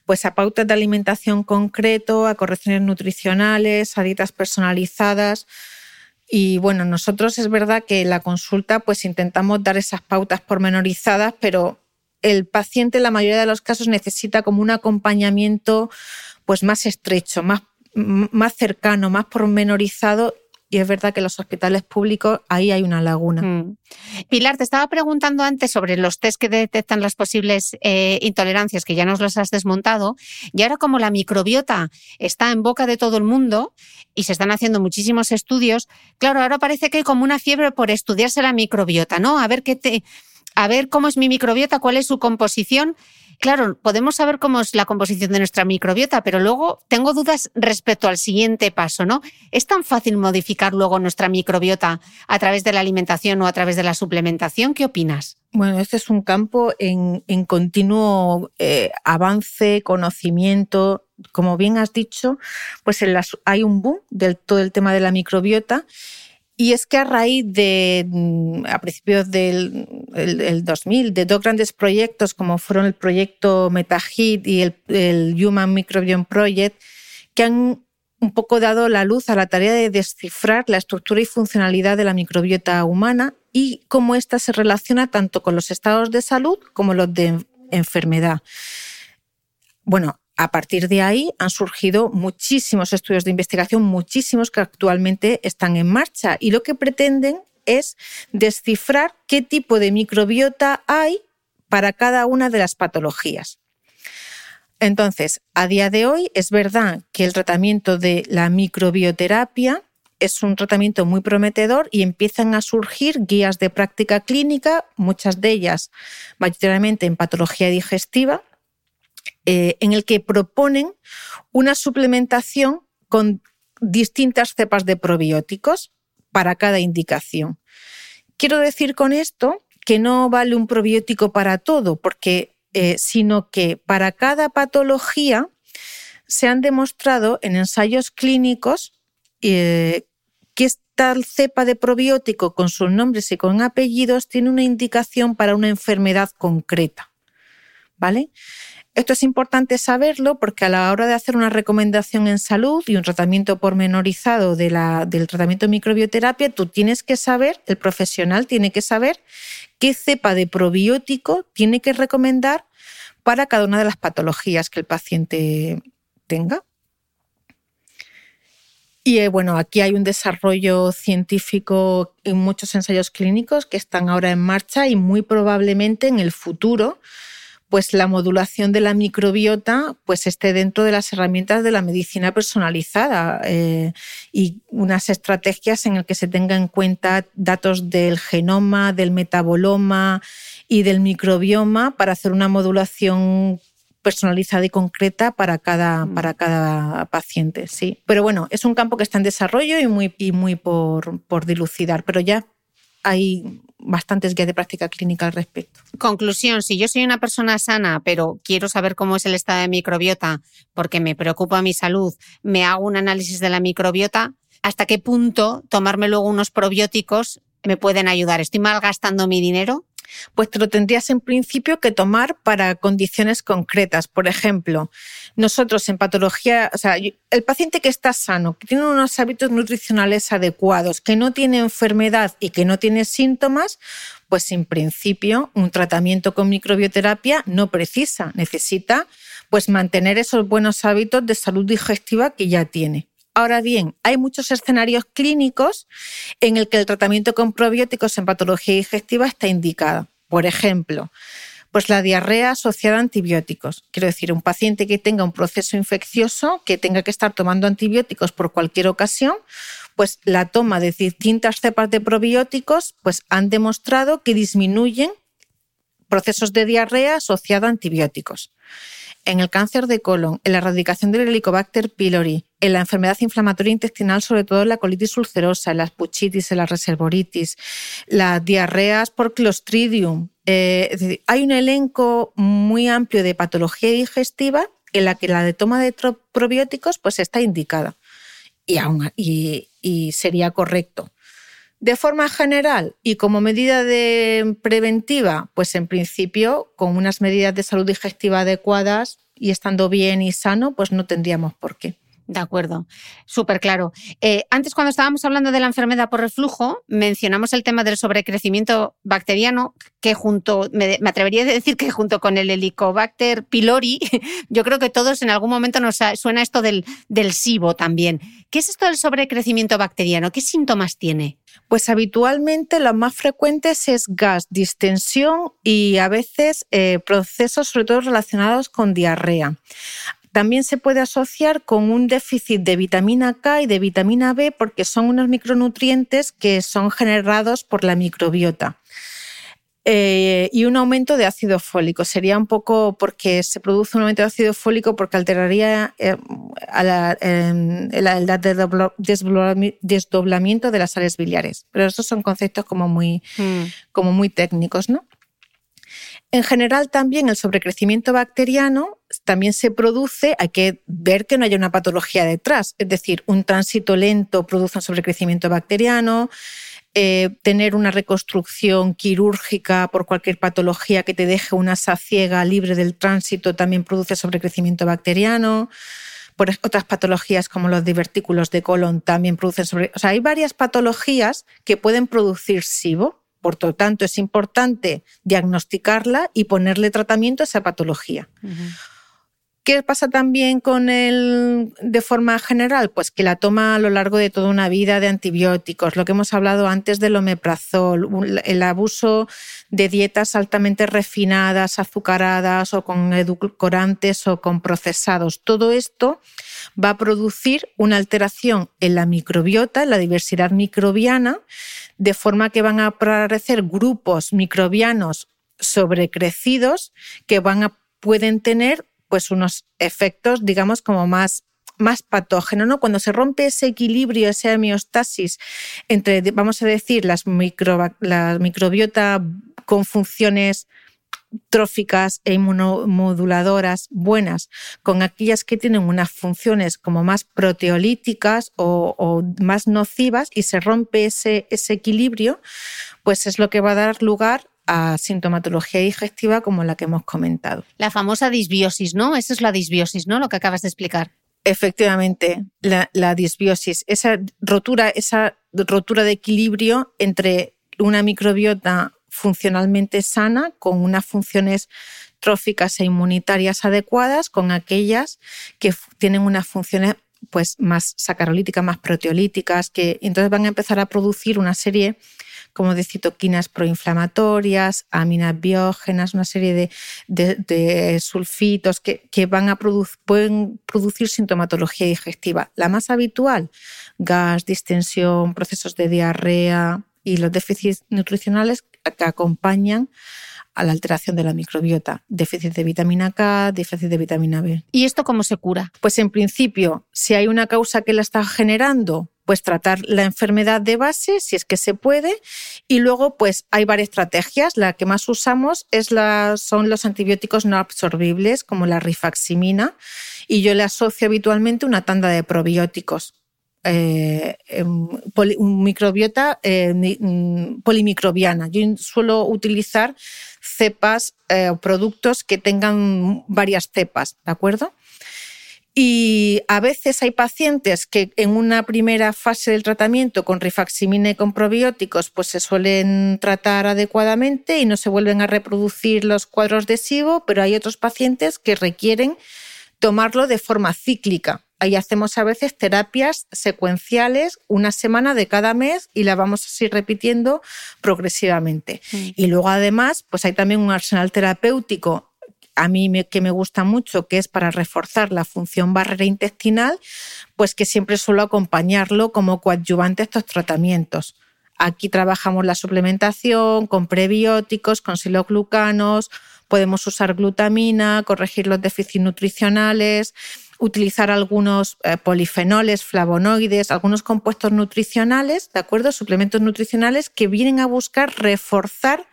pues a pautas de alimentación concreto, a correcciones nutricionales, a dietas personalizadas. Y bueno, nosotros es verdad que la consulta pues intentamos dar esas pautas pormenorizadas, pero el paciente en la mayoría de los casos necesita como un acompañamiento pues más estrecho, más, más cercano, más pormenorizado y es verdad que los hospitales públicos ahí hay una laguna. Mm. Pilar, te estaba preguntando antes sobre los test que detectan las posibles eh, intolerancias, que ya nos los has desmontado, y ahora como la microbiota está en boca de todo el mundo y se están haciendo muchísimos estudios, claro, ahora parece que hay como una fiebre por estudiarse la microbiota, ¿no? A ver qué te a ver cómo es mi microbiota, cuál es su composición. Claro, podemos saber cómo es la composición de nuestra microbiota, pero luego tengo dudas respecto al siguiente paso, ¿no? ¿Es tan fácil modificar luego nuestra microbiota a través de la alimentación o a través de la suplementación? ¿Qué opinas? Bueno, este es un campo en, continuo eh, avance, conocimiento. Como bien has dicho, pues hay un boom del todo el tema de la microbiota y es que a raíz de, mm, a principios del 2000, de dos grandes proyectos como fueron el proyecto MetaHit y el, Human Microbiome Project, que han un poco dado la luz a la tarea de descifrar la estructura y funcionalidad de la microbiota humana y cómo ésta se relaciona tanto con los estados de salud como los de enfermedad. Bueno, a partir de ahí han surgido muchísimos estudios de investigación, muchísimos que actualmente están en marcha y lo que pretenden es descifrar qué tipo de microbiota hay para cada una de las patologías. Entonces, a día de hoy es verdad que el tratamiento de la microbioterapia es un tratamiento muy prometedor y empiezan a surgir guías de práctica clínica, muchas de ellas mayoritariamente en patología digestiva, eh, en el que proponen una suplementación con distintas cepas de probióticos para cada indicación. Quiero decir con esto que no vale un probiótico para todo, porque, eh, sino que para cada patología se han demostrado en ensayos clínicos eh, que esta cepa de probiótico con sus nombres y con apellidos tiene una indicación para una enfermedad concreta. ¿Vale? Esto es importante saberlo porque a la hora de hacer una recomendación en salud y un tratamiento pormenorizado del tratamiento de microbioterapia, tú tienes que saber, el profesional tiene que saber qué cepa de probiótico tiene que recomendar para cada una de las patologías que el paciente tenga. Y eh, bueno, aquí hay un desarrollo científico en muchos ensayos clínicos que están ahora en marcha y muy probablemente en el futuro pues la modulación de la microbiota pues esté dentro de las herramientas de la medicina personalizada eh, y unas estrategias en las que se tenga en cuenta datos del genoma, del metaboloma y del microbioma para hacer una modulación personalizada y concreta para cada, mm. para cada paciente, sí. Pero bueno, es un campo que está en desarrollo y muy, y muy por, por dilucidar, pero ya hay bastantes guías de práctica clínica al respecto. Conclusión, si yo soy una persona sana, pero quiero saber cómo es el estado de microbiota porque me preocupa mi salud, me hago un análisis de la microbiota, ¿hasta qué punto tomarme luego unos probióticos me pueden ayudar? ¿Estoy malgastando mi dinero? Pues te lo tendrías en principio que tomar para condiciones concretas. Por ejemplo, nosotros en patología, o sea, el paciente que está sano, que tiene unos hábitos nutricionales adecuados, que no tiene enfermedad y que no tiene síntomas, pues en principio un tratamiento con microbioterapia no precisa, necesita pues mantener esos buenos hábitos de salud digestiva que ya tiene. Ahora bien, hay muchos escenarios clínicos en el que el tratamiento con probióticos en patología digestiva está indicado. Por ejemplo, pues la diarrea asociada a antibióticos. Quiero decir, un paciente que tenga un proceso infeccioso, que tenga que estar tomando antibióticos por cualquier ocasión, pues la toma de distintas cepas de probióticos pues han demostrado que disminuyen procesos de diarrea asociada a antibióticos en el cáncer de colon, en la erradicación del Helicobacter pylori, en la enfermedad inflamatoria intestinal, sobre todo en la colitis ulcerosa, en las puchitis, en la reservoritis, las diarreas por clostridium. Eh, hay un elenco muy amplio de patología digestiva en la que la de toma de probióticos pues, está indicada y, y sería correcto. De forma general y como medida de preventiva, pues en principio con unas medidas de salud digestiva adecuadas y estando bien y sano, pues no tendríamos por qué. De acuerdo, súper claro. Eh, antes, cuando estábamos hablando de la enfermedad por reflujo, mencionamos el tema del sobrecrecimiento bacteriano, que junto, me, atrevería a decir que junto con el Helicobacter pylori, yo creo que todos en algún momento nos suena esto del, del SIBO también. ¿Qué es esto del sobrecrecimiento bacteriano? ¿Qué síntomas tiene? Pues habitualmente lo más frecuentes es gas, distensión y a veces eh, procesos sobre todo relacionados con diarrea. También se puede asociar con un déficit de vitamina K y de vitamina B porque son unos micronutrientes que son generados por la microbiota. eh, y un aumento de ácido fólico. Sería un poco porque se produce un aumento de ácido fólico porque alteraría eh, a la, edad de desdoblamiento de las sales biliares. Pero esos son conceptos como muy, mm. como muy técnicos, ¿no? En general también el sobrecrecimiento bacteriano también se produce, hay que ver que no haya una patología detrás, es decir, un tránsito lento produce un sobrecrecimiento bacteriano, eh, tener una reconstrucción quirúrgica por cualquier patología que te deje una saciega libre del tránsito también produce sobrecrecimiento bacteriano. Por otras patologías como los divertículos de colon también producen sobre... O sea, hay varias patologías que pueden producir SIBO, por lo tanto, es importante diagnosticarla y ponerle tratamiento a esa patología. ¿Qué pasa también con él de forma general? Pues que la toma a lo largo de toda una vida de antibióticos, lo que hemos hablado antes del omeprazol, el abuso de dietas altamente refinadas, azucaradas o con edulcorantes o con procesados. Todo esto va a producir una alteración en la microbiota, en la diversidad microbiana, de forma que van a aparecer grupos microbianos sobrecrecidos que van a, pueden tener pues unos efectos, digamos, como más más patógeno, ¿no? Cuando se rompe ese equilibrio, esa homeostasis entre, vamos a decir, las micro, la microbiota con funciones tróficas e inmunomoduladoras buenas con aquellas que tienen unas funciones como más proteolíticas o, más nocivas y se rompe ese, ese equilibrio, pues es lo que va a dar lugar a sintomatología digestiva como la que hemos comentado. La famosa disbiosis, ¿no? Esa es la disbiosis, ¿no? Lo que acabas de explicar. Efectivamente, la, la disbiosis, esa rotura, esa rotura de equilibrio entre una microbiota funcionalmente sana, con unas funciones tróficas e inmunitarias adecuadas, con aquellas que tienen unas funciones pues, más sacarolíticas, más proteolíticas, que entonces van a empezar a producir una serie como de citoquinas proinflamatorias, aminas biógenas, una serie de, sulfitos que, van a pueden producir sintomatología digestiva. La más habitual, gas, distensión, procesos de diarrea, y los déficits nutricionales que acompañan a la alteración de la microbiota, déficit de vitamina K, déficit de vitamina B. ¿Y esto cómo se cura? Pues en principio, si hay una causa que la está generando, pues tratar la enfermedad de base, si es que se puede, y luego pues hay varias estrategias. La que más usamos es la, son los antibióticos no absorbibles, como la rifaximina, y yo le asocio habitualmente una tanda de probióticos eh, microbiota eh, mm, polimicrobiana. Yo suelo utilizar cepas eh, o productos que tengan varias cepas, ¿de acuerdo? Y a veces hay pacientes que en una primera fase del tratamiento con rifaximina y con probióticos pues se suelen tratar adecuadamente y no se vuelven a reproducir los cuadros de SIBO, pero hay otros pacientes que requieren tomarlo de forma cíclica. Ahí hacemos a veces terapias secuenciales, una semana de cada mes y la vamos así repitiendo progresivamente. Mm. Y luego además, pues hay también un arsenal terapéutico a mí que me gusta mucho, que es para reforzar la función barrera intestinal, pues que siempre suelo acompañarlo como coadyuvante a estos tratamientos. Aquí trabajamos la suplementación con prebióticos, con siloglucanos, podemos usar glutamina, corregir los déficits nutricionales, utilizar algunos eh, polifenoles, flavonoides, algunos compuestos nutricionales, ¿de acuerdo? Suplementos nutricionales que vienen a buscar reforzar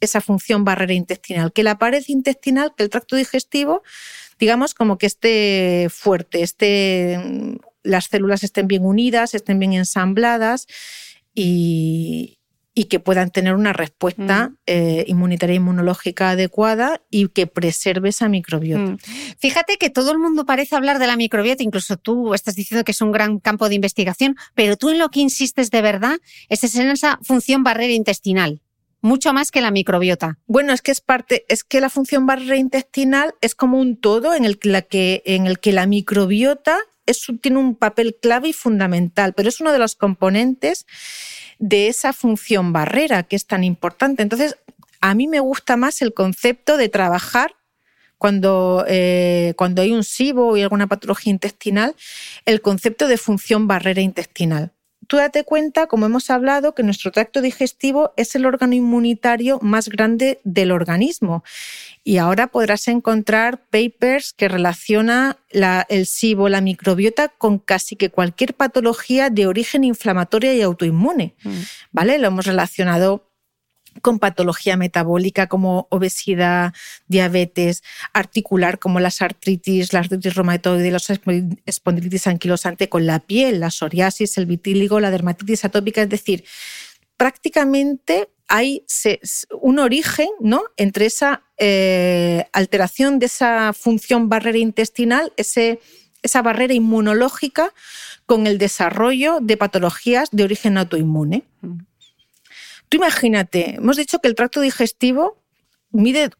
esa función barrera intestinal, que la pared intestinal, que el tracto digestivo, digamos, como que esté fuerte, esté, las células estén bien unidas, estén bien ensambladas y, y que puedan tener una respuesta mm. eh, inmunitaria e inmunológica adecuada y que preserve esa microbiota. Mm. Fíjate que todo el mundo parece hablar de la microbiota, incluso tú estás diciendo que es un gran campo de investigación, pero tú en lo que insistes de verdad es en esa función barrera intestinal mucho más que la microbiota. Bueno, es que es parte, es que la función barrera intestinal es como un todo en el que en el que la microbiota tiene un papel clave y fundamental, pero es uno de los componentes de esa función barrera que es tan importante. Entonces, a mí me gusta más el concepto de trabajar cuando, eh, cuando hay un SIBO y alguna patología intestinal, el concepto de función barrera intestinal. Tú date cuenta, como hemos hablado, que nuestro tracto digestivo es el órgano inmunitario más grande del organismo. Y ahora podrás encontrar papers que relaciona el SIBO, la microbiota, con casi que cualquier patología de origen inflamatoria y autoinmune. Mm. ¿Vale? Lo hemos relacionado con patología metabólica como obesidad, diabetes, articular como las artritis, la artritis reumatoide, los espondilitis anquilosante con la piel, la psoriasis, el vitíligo, la dermatitis atópica, es decir, prácticamente hay un origen ¿no? entre esa eh, alteración de esa función barrera intestinal, ese, esa barrera inmunológica, con el desarrollo de patologías de origen autoinmune. Mm. Tú imagínate, hemos dicho que el tracto digestivo mide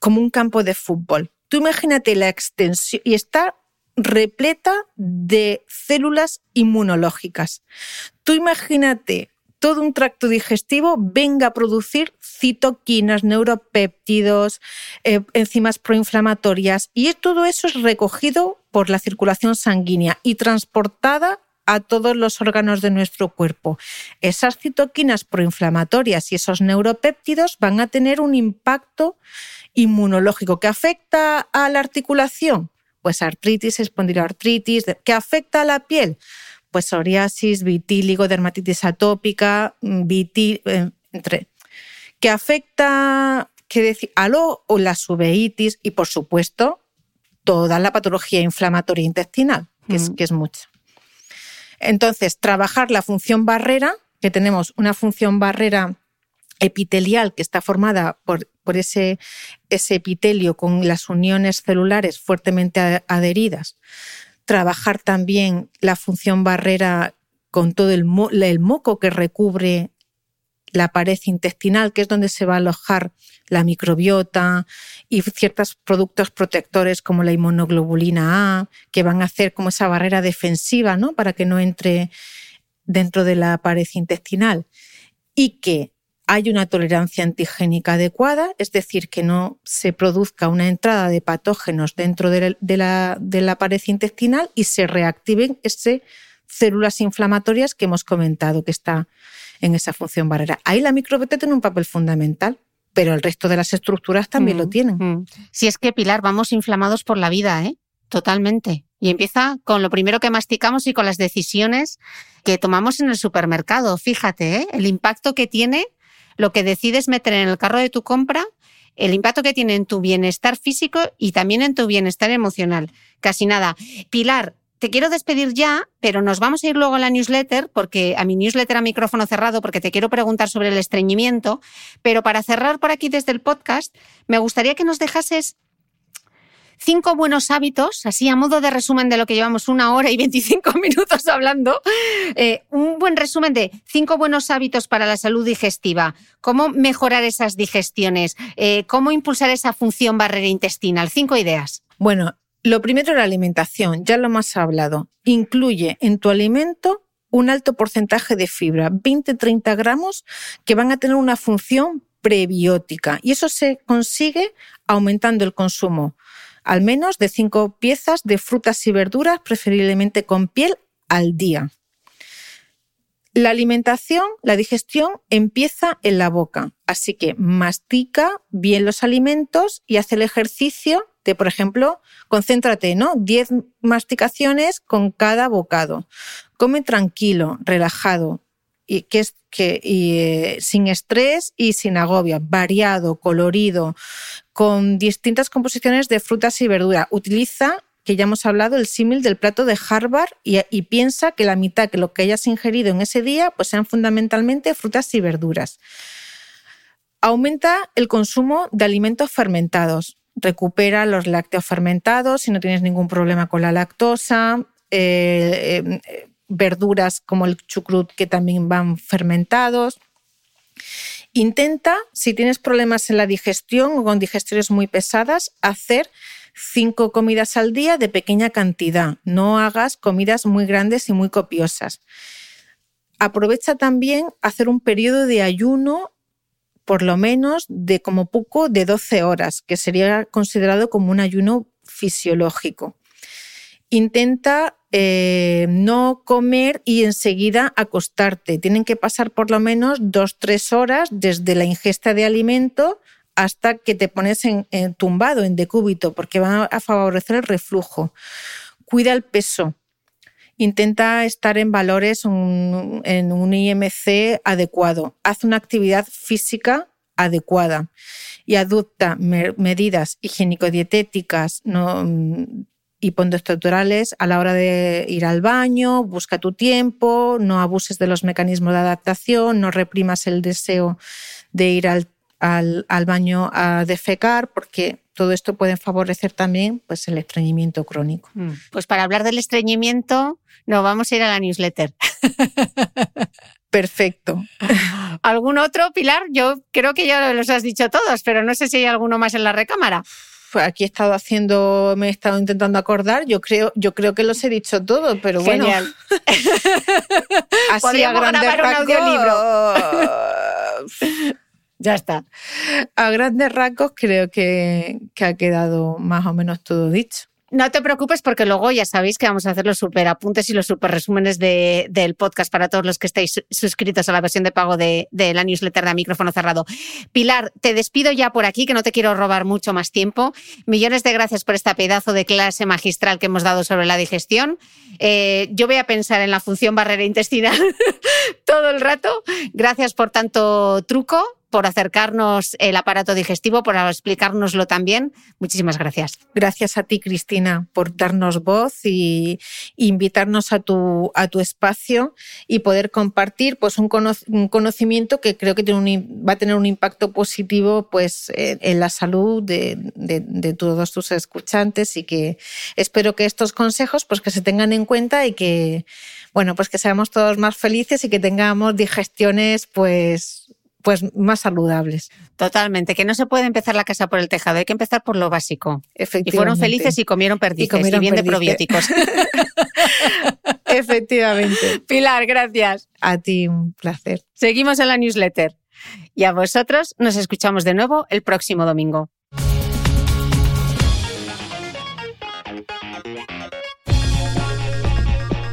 como un campo de fútbol. Tú imagínate la extensión y está repleta de células inmunológicas. Tú imagínate todo un tracto digestivo venga a producir citoquinas, neuropéptidos, eh, enzimas proinflamatorias y todo eso es recogido por la circulación sanguínea y transportada a todos los órganos de nuestro cuerpo. Esas citoquinas proinflamatorias y esos neuropéptidos van a tener un impacto inmunológico que afecta a la articulación, pues artritis, espondiloartritis, que afecta a la piel, pues psoriasis, vitíligo, dermatitis atópica, eh, entre que afecta que decir, a lo o la uveitis y por supuesto toda la patología inflamatoria intestinal, que, es, mm. que es mucha. Entonces, trabajar la función barrera, que tenemos una función barrera epitelial que está formada por, ese, epitelio con las uniones celulares fuertemente adheridas. Trabajar también la función barrera con todo el, el moco que recubre la pared intestinal, que es donde se va a alojar la microbiota y ciertos productos protectores como la inmunoglobulina A, que van a hacer como esa barrera defensiva ¿no? para que no entre dentro de la pared intestinal. Y que hay una tolerancia antigénica adecuada, es decir, que no se produzca una entrada de patógenos dentro de la, de la pared intestinal y se reactiven esas células inflamatorias que hemos comentado que está en esa función barrera. Ahí la microbiota tiene un papel fundamental, pero el resto de las estructuras también lo mm, tienen. Mm. Si es que, Pilar, vamos inflamados por la vida, ¿eh? Totalmente. Y empieza con lo primero que masticamos y con las decisiones que tomamos en el supermercado. Fíjate, ¿eh? el impacto que tiene lo que decides meter en el carro de tu compra, el impacto que tiene en tu bienestar físico y también en tu bienestar emocional. Casi nada. Pilar, te quiero despedir ya, pero nos vamos a ir luego a la newsletter, porque a mi newsletter a micrófono cerrado, porque te quiero preguntar sobre el estreñimiento. Pero para cerrar por aquí desde el podcast, me gustaría que nos dejases cinco buenos hábitos, así a modo de resumen de lo que llevamos una hora y 25 minutos hablando, eh, un buen resumen de cinco buenos hábitos para la salud digestiva, cómo mejorar esas digestiones, eh, cómo impulsar esa función barrera intestinal, cinco ideas. Bueno, lo primero, la alimentación, ya lo hemos hablado. Incluye en tu alimento un alto porcentaje de fibra, 20-30 gramos, que van a tener una función prebiótica. Y eso se consigue aumentando el consumo al menos de 5 piezas de frutas y verduras, preferiblemente con piel, al día. La alimentación, la digestión empieza en la boca, así que mastica bien los alimentos y hace el ejercicio de, por ejemplo, concéntrate, ¿no? 10 masticaciones con cada bocado. Come tranquilo, relajado, y que es que eh, sin estrés y sin agobio, variado, colorido, con distintas composiciones de frutas y verduras. Utiliza que ya hemos hablado, el símil del plato de Harvard y, y, piensa que la mitad que lo que hayas ingerido en ese día pues sean fundamentalmente frutas y verduras. Aumenta el consumo de alimentos fermentados recupera los lácteos fermentados si no tienes ningún problema con la lactosa, eh, eh, verduras como el chucrut que también van fermentados. Intenta, si tienes problemas en la digestión o con digestiones muy pesadas, hacer cinco comidas al día de pequeña cantidad. No hagas comidas muy grandes y muy copiosas. Aprovecha también hacer un periodo de ayuno por lo menos de como poco de 12 horas, que sería considerado como un ayuno fisiológico. Intenta eh, no comer y enseguida acostarte. Tienen que pasar por lo menos dos, tres horas desde la ingesta de alimento hasta que te pones en, tumbado, en decúbito, porque va a favorecer el reflujo. Cuida el peso. Intenta estar en valores en un IMC adecuado. Haz una actividad física adecuada y adopta medidas higiénico-dietéticas no, y estructurales a la hora de ir al baño, busca tu tiempo, no abuses de los mecanismos de adaptación, no reprimas el deseo de ir al, al, baño a defecar, porque todo esto puede favorecer también pues, el estreñimiento crónico. Mm. Pues para hablar del estreñimiento, nos vamos a ir a la newsletter. Perfecto. ¿Algún otro, Pilar? Yo creo que ya los has dicho todos, pero no sé si hay alguno más en la recámara. Pues aquí he estado haciendo, me he estado intentando acordar. Yo creo, yo creo que los he dicho todos, pero Genial. bueno. Así a grandes rasgos. ya está. A grandes rasgos creo que, ha quedado más o menos todo dicho. No te preocupes porque luego ya sabéis que vamos a hacer los super apuntes y los super resúmenes del podcast para todos los que estáis suscritos a la versión de pago de, la newsletter de micrófono cerrado. Pilar, te despido ya por aquí, que no te quiero robar mucho más tiempo. Millones de gracias por este pedazo de clase magistral que hemos dado sobre la digestión. Eh, yo voy a pensar en la función barrera intestinal todo el rato. Gracias por tanto truco por acercarnos el aparato digestivo, por explicárnoslo también. Muchísimas gracias. Gracias a ti, Cristina, por darnos voz y invitarnos a tu, a tu espacio y poder compartir pues, un, conocimiento que creo que tiene va a tener un impacto positivo pues, en la salud de, de, todos tus escuchantes y que espero que estos consejos pues, que se tengan en cuenta y que bueno, pues que seamos todos más felices y que tengamos digestiones pues pues más saludables. Totalmente, que no se puede empezar la casa por el tejado, hay que empezar por lo básico. Efectivamente. Y fueron felices y comieron perdices y, bien de probióticos. Efectivamente. Pilar, gracias. A ti, un placer. Seguimos en la newsletter. Y a vosotros nos escuchamos de nuevo el próximo domingo.